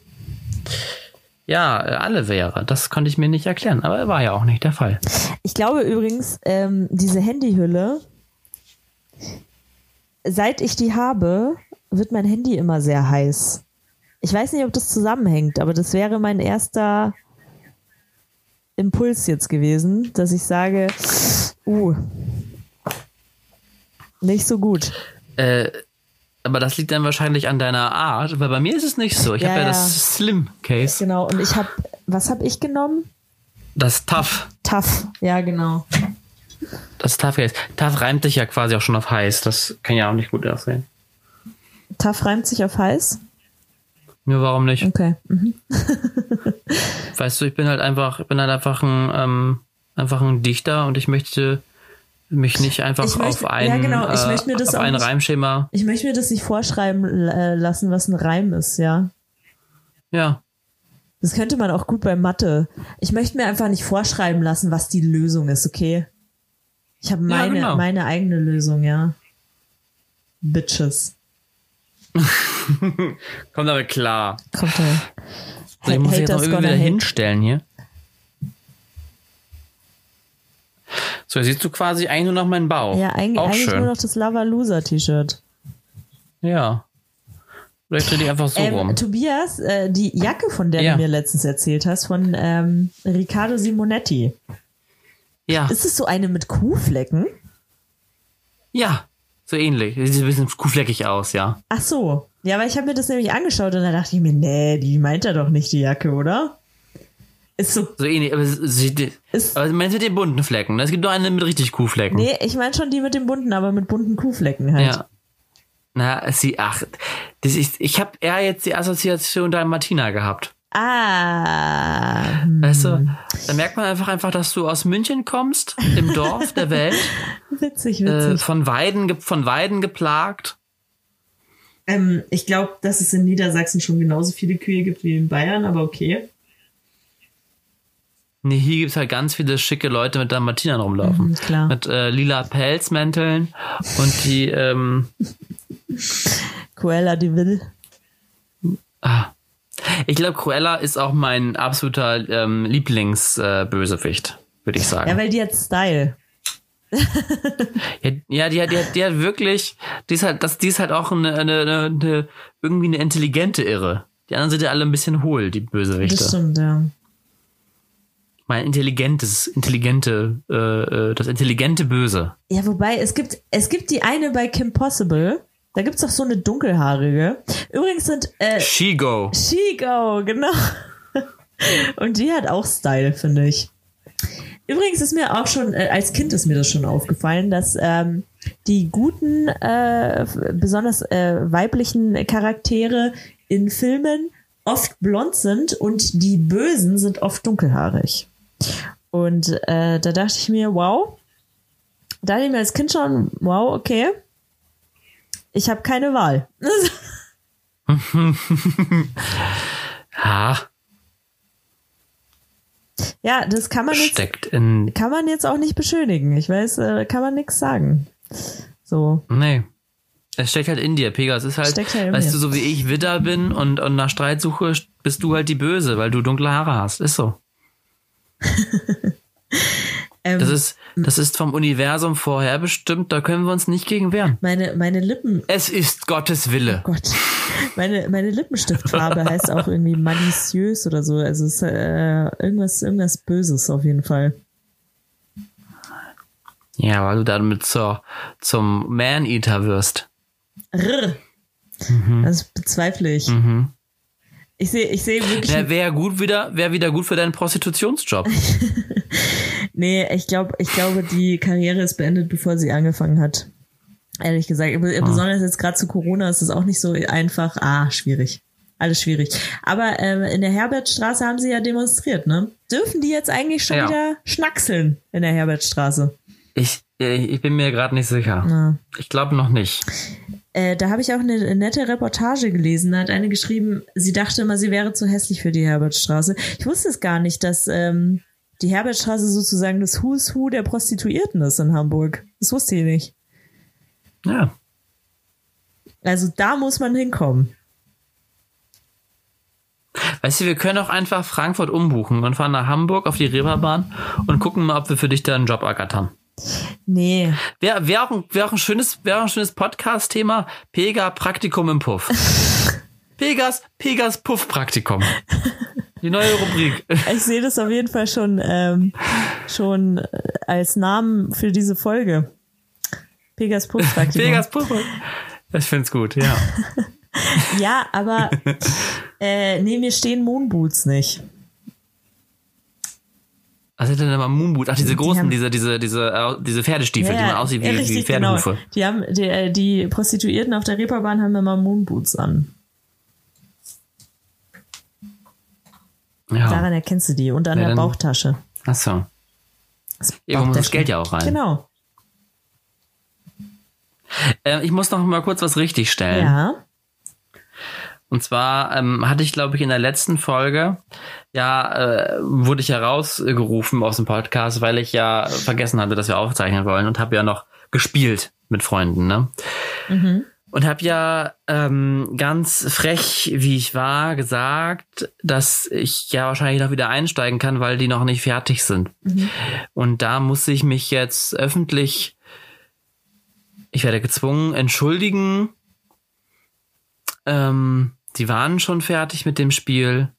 ja, alle wäre. Das konnte ich mir nicht erklären, aber war ja auch nicht der Fall. Ich glaube übrigens, ähm, diese Handyhülle, seit ich die habe, wird mein Handy immer sehr heiß. Ich weiß nicht, ob das zusammenhängt, aber das wäre mein erster Impuls jetzt gewesen, dass ich sage, uh, Nicht so gut. Äh, aber das liegt dann wahrscheinlich an deiner Art, weil bei mir ist es nicht so. Ich Ja, habe ja, ja. das Slim Case, Genau. Und ich habe, was habe ich genommen? das Tough, Tough. Ja, genau. das Tough Case. Tough reimt sich ja quasi auch schon auf heiß. Das kann ja auch nicht gut aussehen. Tough reimt sich auf heiß. Ja, warum nicht? Okay. Mhm. Weißt du, ich bin halt einfach, ich bin halt einfach ein, ähm, einfach ein Dichter und ich möchte mich nicht einfach möchte- auf ein, ja, genau, ich äh, möchte mir das auf ein nicht- Reimschema. Ich möchte mir das nicht vorschreiben äh, lassen, was ein Reim ist, ja. Ja, Das könnte man auch gut bei Mathe. Ich möchte mir einfach nicht vorschreiben lassen, was die Lösung ist, okay? Ich habe Ja, meine, genau. meine eigene Lösung, ja. Bitches. kommt aber klar. Kommt da. So, ich muss jetzt noch irgendwie wieder hinstellen hier. So, jetzt siehst du quasi eigentlich nur noch meinen Bauch. Ja, eigentlich, Auch eigentlich schön. nur noch das Lava Loser T-Shirt. Ja. Oder ich drehe die einfach so rum. Ähm, Tobias, äh, die Jacke, von der Ja. du mir letztens erzählt hast, von ähm, Riccardo Simonetti. Ja, Ist es so eine mit Kuhflecken? ja. So ähnlich. Sieht ein bisschen kuhfleckig aus, ja. Ach so. Ja, aber ich habe mir das nämlich angeschaut und da dachte ich mir, nee, die meint er doch nicht, die Jacke, oder? Ist so. So ähnlich. Aber, sieht, Ist, aber du meinst mit den bunten Flecken. ne? Es gibt nur eine mit richtig Kuhflecken. nee, ich meine schon die mit den bunten, aber mit bunten Kuhflecken halt. Ja. Na, sie, ach, das ist, ich habe eher jetzt die Assoziation da Martina gehabt. Ah. hm, Weißt du, da merkt man einfach einfach, dass du aus München kommst, im Dorf der Welt, Witzig, äh, witzig. von Weiden, von Weiden geplagt. ähm, ich glaube, dass es in Niedersachsen schon genauso viele Kühe gibt wie in Bayern, aber okay. Nee, hier gibt's halt ganz viele schicke Leute mit Dalmatinern rumlaufen. Mhm, klar. Mit äh, lila Pelzmänteln und die, ähm, Cruella de Vil. ah. ich glaube, Cruella ist auch mein absoluter ähm, Lieblingsbösewicht, äh, würde ich sagen. Ja, weil die hat Style. Ja, ja, die hat, die hat, die hat wirklich, die ist halt, das, die ist halt auch eine, eine, eine, eine irgendwie eine intelligente Irre. Die anderen sind ja alle ein bisschen hohl, die Das Bösewichte. stimmt, ja. Mein intelligentes, intelligente, äh, äh, das intelligente Böse. Ja, wobei, es gibt, es gibt die eine bei Kim Possible. Da gibt's doch so eine dunkelhaarige. Übrigens sind, äh, Shigo. Chico, genau. Und die hat auch Style, finde ich. Übrigens ist mir auch schon, äh, als Kind ist mir das schon aufgefallen, dass ähm, die guten, äh, besonders äh, weiblichen Charaktere in Filmen oft blond sind und die Bösen sind oft dunkelhaarig. Und äh, da dachte ich mir, wow, da dachte ich mir als Kind schon, wow, okay, ich habe keine Wahl. Ha, ja, das kann man jetzt kann man jetzt auch nicht beschönigen. Ich weiß, äh, kann man nichts sagen. So. nee. Es steckt halt in dir, Pegas. ist halt, halt weißt mir. du, so wie ich Widder bin und, und nach Streitsuche bist du halt die Böse, weil du dunkle Haare hast. Ist so. Ähm, Das ist, das ist vom Universum vorherbestimmt, da können wir uns nicht gegen wehren. meine, meine Lippen, Es ist Gottes Wille. Gott, meine, meine Lippenstiftfarbe heißt auch irgendwie maliciös oder so. Also es ist äh, irgendwas, irgendwas Böses auf jeden Fall. Ja, weil du damit zur, zum Man-Eater wirst. Rrr. Das bezweifle ich. Ich sehe, ich sehe wirklich. Der wäre gut wieder, wäre wieder gut für deinen Prostitutionsjob. Nee, ich glaube, ich glaube, die Karriere ist beendet, bevor sie angefangen hat. Ehrlich gesagt. Besonders jetzt gerade zu Corona ist es auch nicht so einfach. Ah, schwierig. Alles schwierig. Aber ähm, in der Herbertstraße haben sie ja demonstriert, ne? Dürfen die jetzt eigentlich schon Ja. wieder schnackseln in der Herbertstraße? Ich, ich bin mir gerade nicht sicher. Ja. Ich glaube noch nicht. Äh, da habe ich auch eine nette Reportage gelesen. Da hat eine geschrieben, sie dachte immer, sie wäre zu hässlich für die Herbertstraße. Ich wusste es gar nicht, dass ähm, die Herbertstraße sozusagen das Who's Who der Prostituierten ist in Hamburg. Das wusste ich nicht. Ja. Also da muss man hinkommen. Weißt du, wir können auch einfach Frankfurt umbuchen und fahren nach Hamburg auf die Reeperbahn und gucken mal, ob wir für dich da einen Job ergattern. Nee. Wäre wär auch, ein- wär auch ein schönes, wär auch ein schönes Podcast-Thema. Pega Praktikum im Puff. Pegas, Pegas Puff Praktikum. Die neue Rubrik. Ich sehe das auf jeden Fall schon, ähm, schon äh, als Namen für diese Folge. Pegas Putzpraktikum. Vegas Puppe. Ich find's gut, ja. Ja, aber äh, nee, mir stehen Moonboots nicht. Was sind denn immer Moonboot? Ach, diese Die großen, haben- diese, diese, diese, diese Pferdestiefel, die man aussieht wie, ja, wie richtig, Pferdehufe. Genau. Die, haben, die, äh, die Prostituierten auf der Reeperbahn haben immer Moonboots an. Ja. Daran erkennst du die und an Ja, der Bauchtasche. Ach so. Das Irgendwo muss das. Geld ja auch rein. Genau. Äh, ich muss noch mal kurz was richtig stellen. Ja. Und zwar ähm, hatte ich, glaube ich, in der letzten Folge, ja, äh, wurde ich herausgerufen aus dem Podcast, weil ich ja vergessen hatte, dass wir aufzeichnen wollen und habe ja noch gespielt mit Freunden, ne? Und habe ja ähm, ganz frech, wie ich war, gesagt, dass ich ja wahrscheinlich noch wieder einsteigen kann, weil die noch nicht fertig sind. Und da muss ich mich jetzt öffentlich, ich werde gezwungen, entschuldigen. Ähm, die waren schon fertig mit dem Spiel.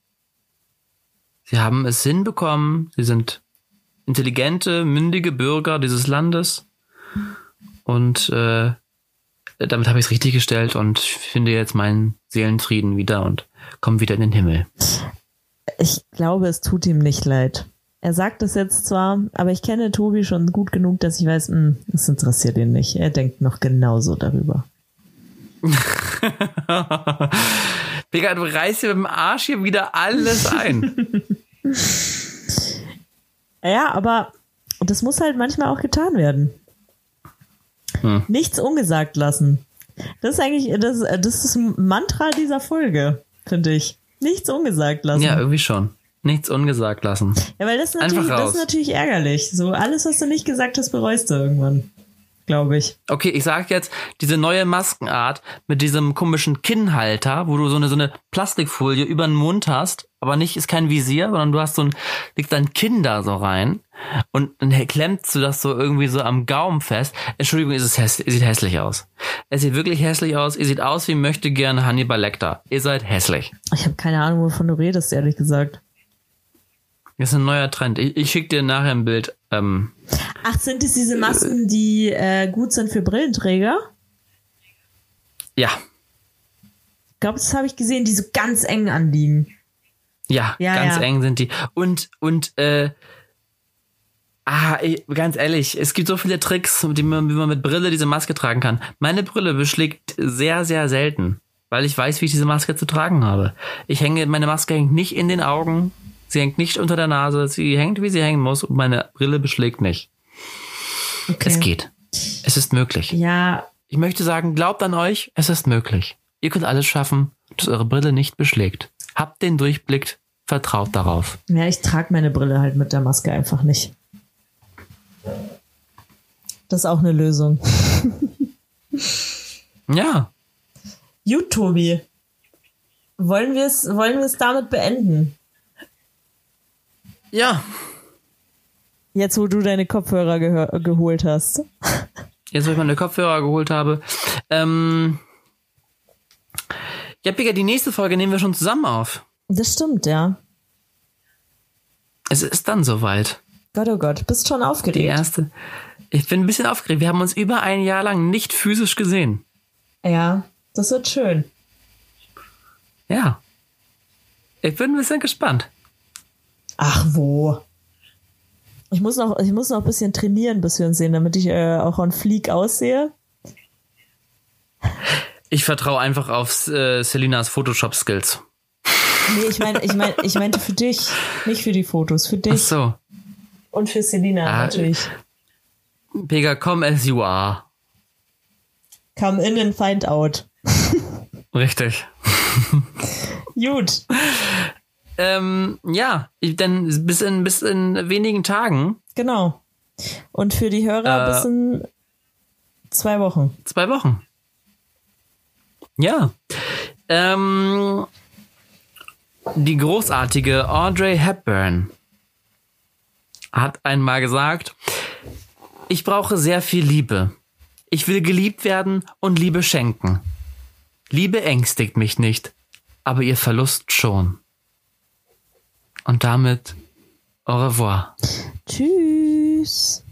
Sie haben es hinbekommen. Sie sind intelligente, mündige Bürger dieses Landes. Und äh, damit habe ich es richtig gestellt und finde jetzt meinen Seelenfrieden wieder und komme wieder in den Himmel. Ich glaube, es tut ihm nicht leid. Er sagt es jetzt zwar, aber ich kenne Tobi schon gut genug, dass ich weiß, mh, das interessiert ihn nicht. Er denkt noch genauso darüber. Digga, du reißt hier mit dem Arsch hier wieder alles ein. Ja, aber das muss halt manchmal auch getan werden. Hm. Nichts ungesagt lassen. Das ist eigentlich, das, das ist das Mantra dieser Folge, finde ich. Nichts ungesagt lassen. ja, irgendwie schon. Nichts ungesagt lassen. Ja, weil das ist, natürlich, das ist natürlich ärgerlich. So alles, was du nicht gesagt hast, bereust du irgendwann. Glaube ich. Okay, ich sag jetzt, diese neue Maskenart mit diesem komischen Kinnhalter, wo du so eine, so eine Plastikfolie über den Mund hast, aber nicht, ist kein Visier, sondern du hast so ein, legst dein Kinn da so rein und dann klemmst du das so irgendwie so am Gaumen fest. Entschuldigung, ist es häss sieht hässlich aus. Es sieht wirklich hässlich aus. Ihr seht aus wie möchte gerne Hannibal Lecter. Ihr seid hässlich. Ich habe keine Ahnung, wovon du redest, ehrlich gesagt. Das ist ein neuer Trend. Ich, ich schicke dir nachher ein Bild. Ähm, Ach, sind es diese Masken, die äh, gut sind für Brillenträger? ja, Ich glaube, das habe ich gesehen, die so ganz eng anliegen. Ja, Ja, ganz ja. eng sind die. Und, und, äh, ah, ey, ganz ehrlich, es gibt so viele Tricks, die man, wie man mit Brille diese Maske tragen kann. Meine Brille beschlägt sehr, sehr selten, weil ich weiß, wie ich diese Maske zu tragen habe. Ich hänge, meine Maske hängt nicht in den Augen, sie hängt nicht unter der Nase, sie hängt, wie sie hängen muss und meine Brille beschlägt nicht. Okay. Es geht. Es ist möglich. Ja, Ich möchte sagen, glaubt an euch, es ist möglich. Ihr könnt alles schaffen, dass eure Brille nicht beschlägt. Habt den Durchblick, vertraut darauf. ja, ich trage meine Brille halt mit der Maske einfach nicht. Das ist auch eine Lösung. Ja, Gut, Tobi. Wollen wir es wollen wir es damit beenden? Ja. Jetzt, wo du deine Kopfhörer gehör- geholt hast. Jetzt, wo ich meine Kopfhörer geholt habe. Ähm, ja, Pika, die nächste Folge nehmen wir schon zusammen auf. Das stimmt, ja. Es ist dann soweit. Gott, oh Gott, bist schon Die aufgeregt. erste. Ich bin ein bisschen aufgeregt. Wir haben uns über ein Jahr lang nicht physisch gesehen. Ja, das wird schön. Ja. Ich bin ein bisschen gespannt. Ach, wo? Ich muss noch, ich muss noch ein bisschen trainieren, bis wir uns sehen, damit ich äh, auch on fleek aussehe. Ich vertraue einfach auf äh, Selinas Photoshop-Skills. Nee, ich meine, ich meine, ich meinte für dich, nicht für die Fotos, für Ach dich so. und für Selina Ah, natürlich. Pega, come as you are. Come in and find out. Richtig. Gut. Ähm, ja, denn bis in, bis in wenigen Tagen, Genau. Und für die Hörer Äh, bis in zwei Wochen. zwei Wochen. Ja. Ähm, die großartige Audrey Hepburn hat einmal gesagt, ich brauche sehr viel Liebe. Ich will geliebt werden und Liebe schenken. Liebe ängstigt mich nicht, aber ihr Verlust schon. Und damit au revoir. Tschüss.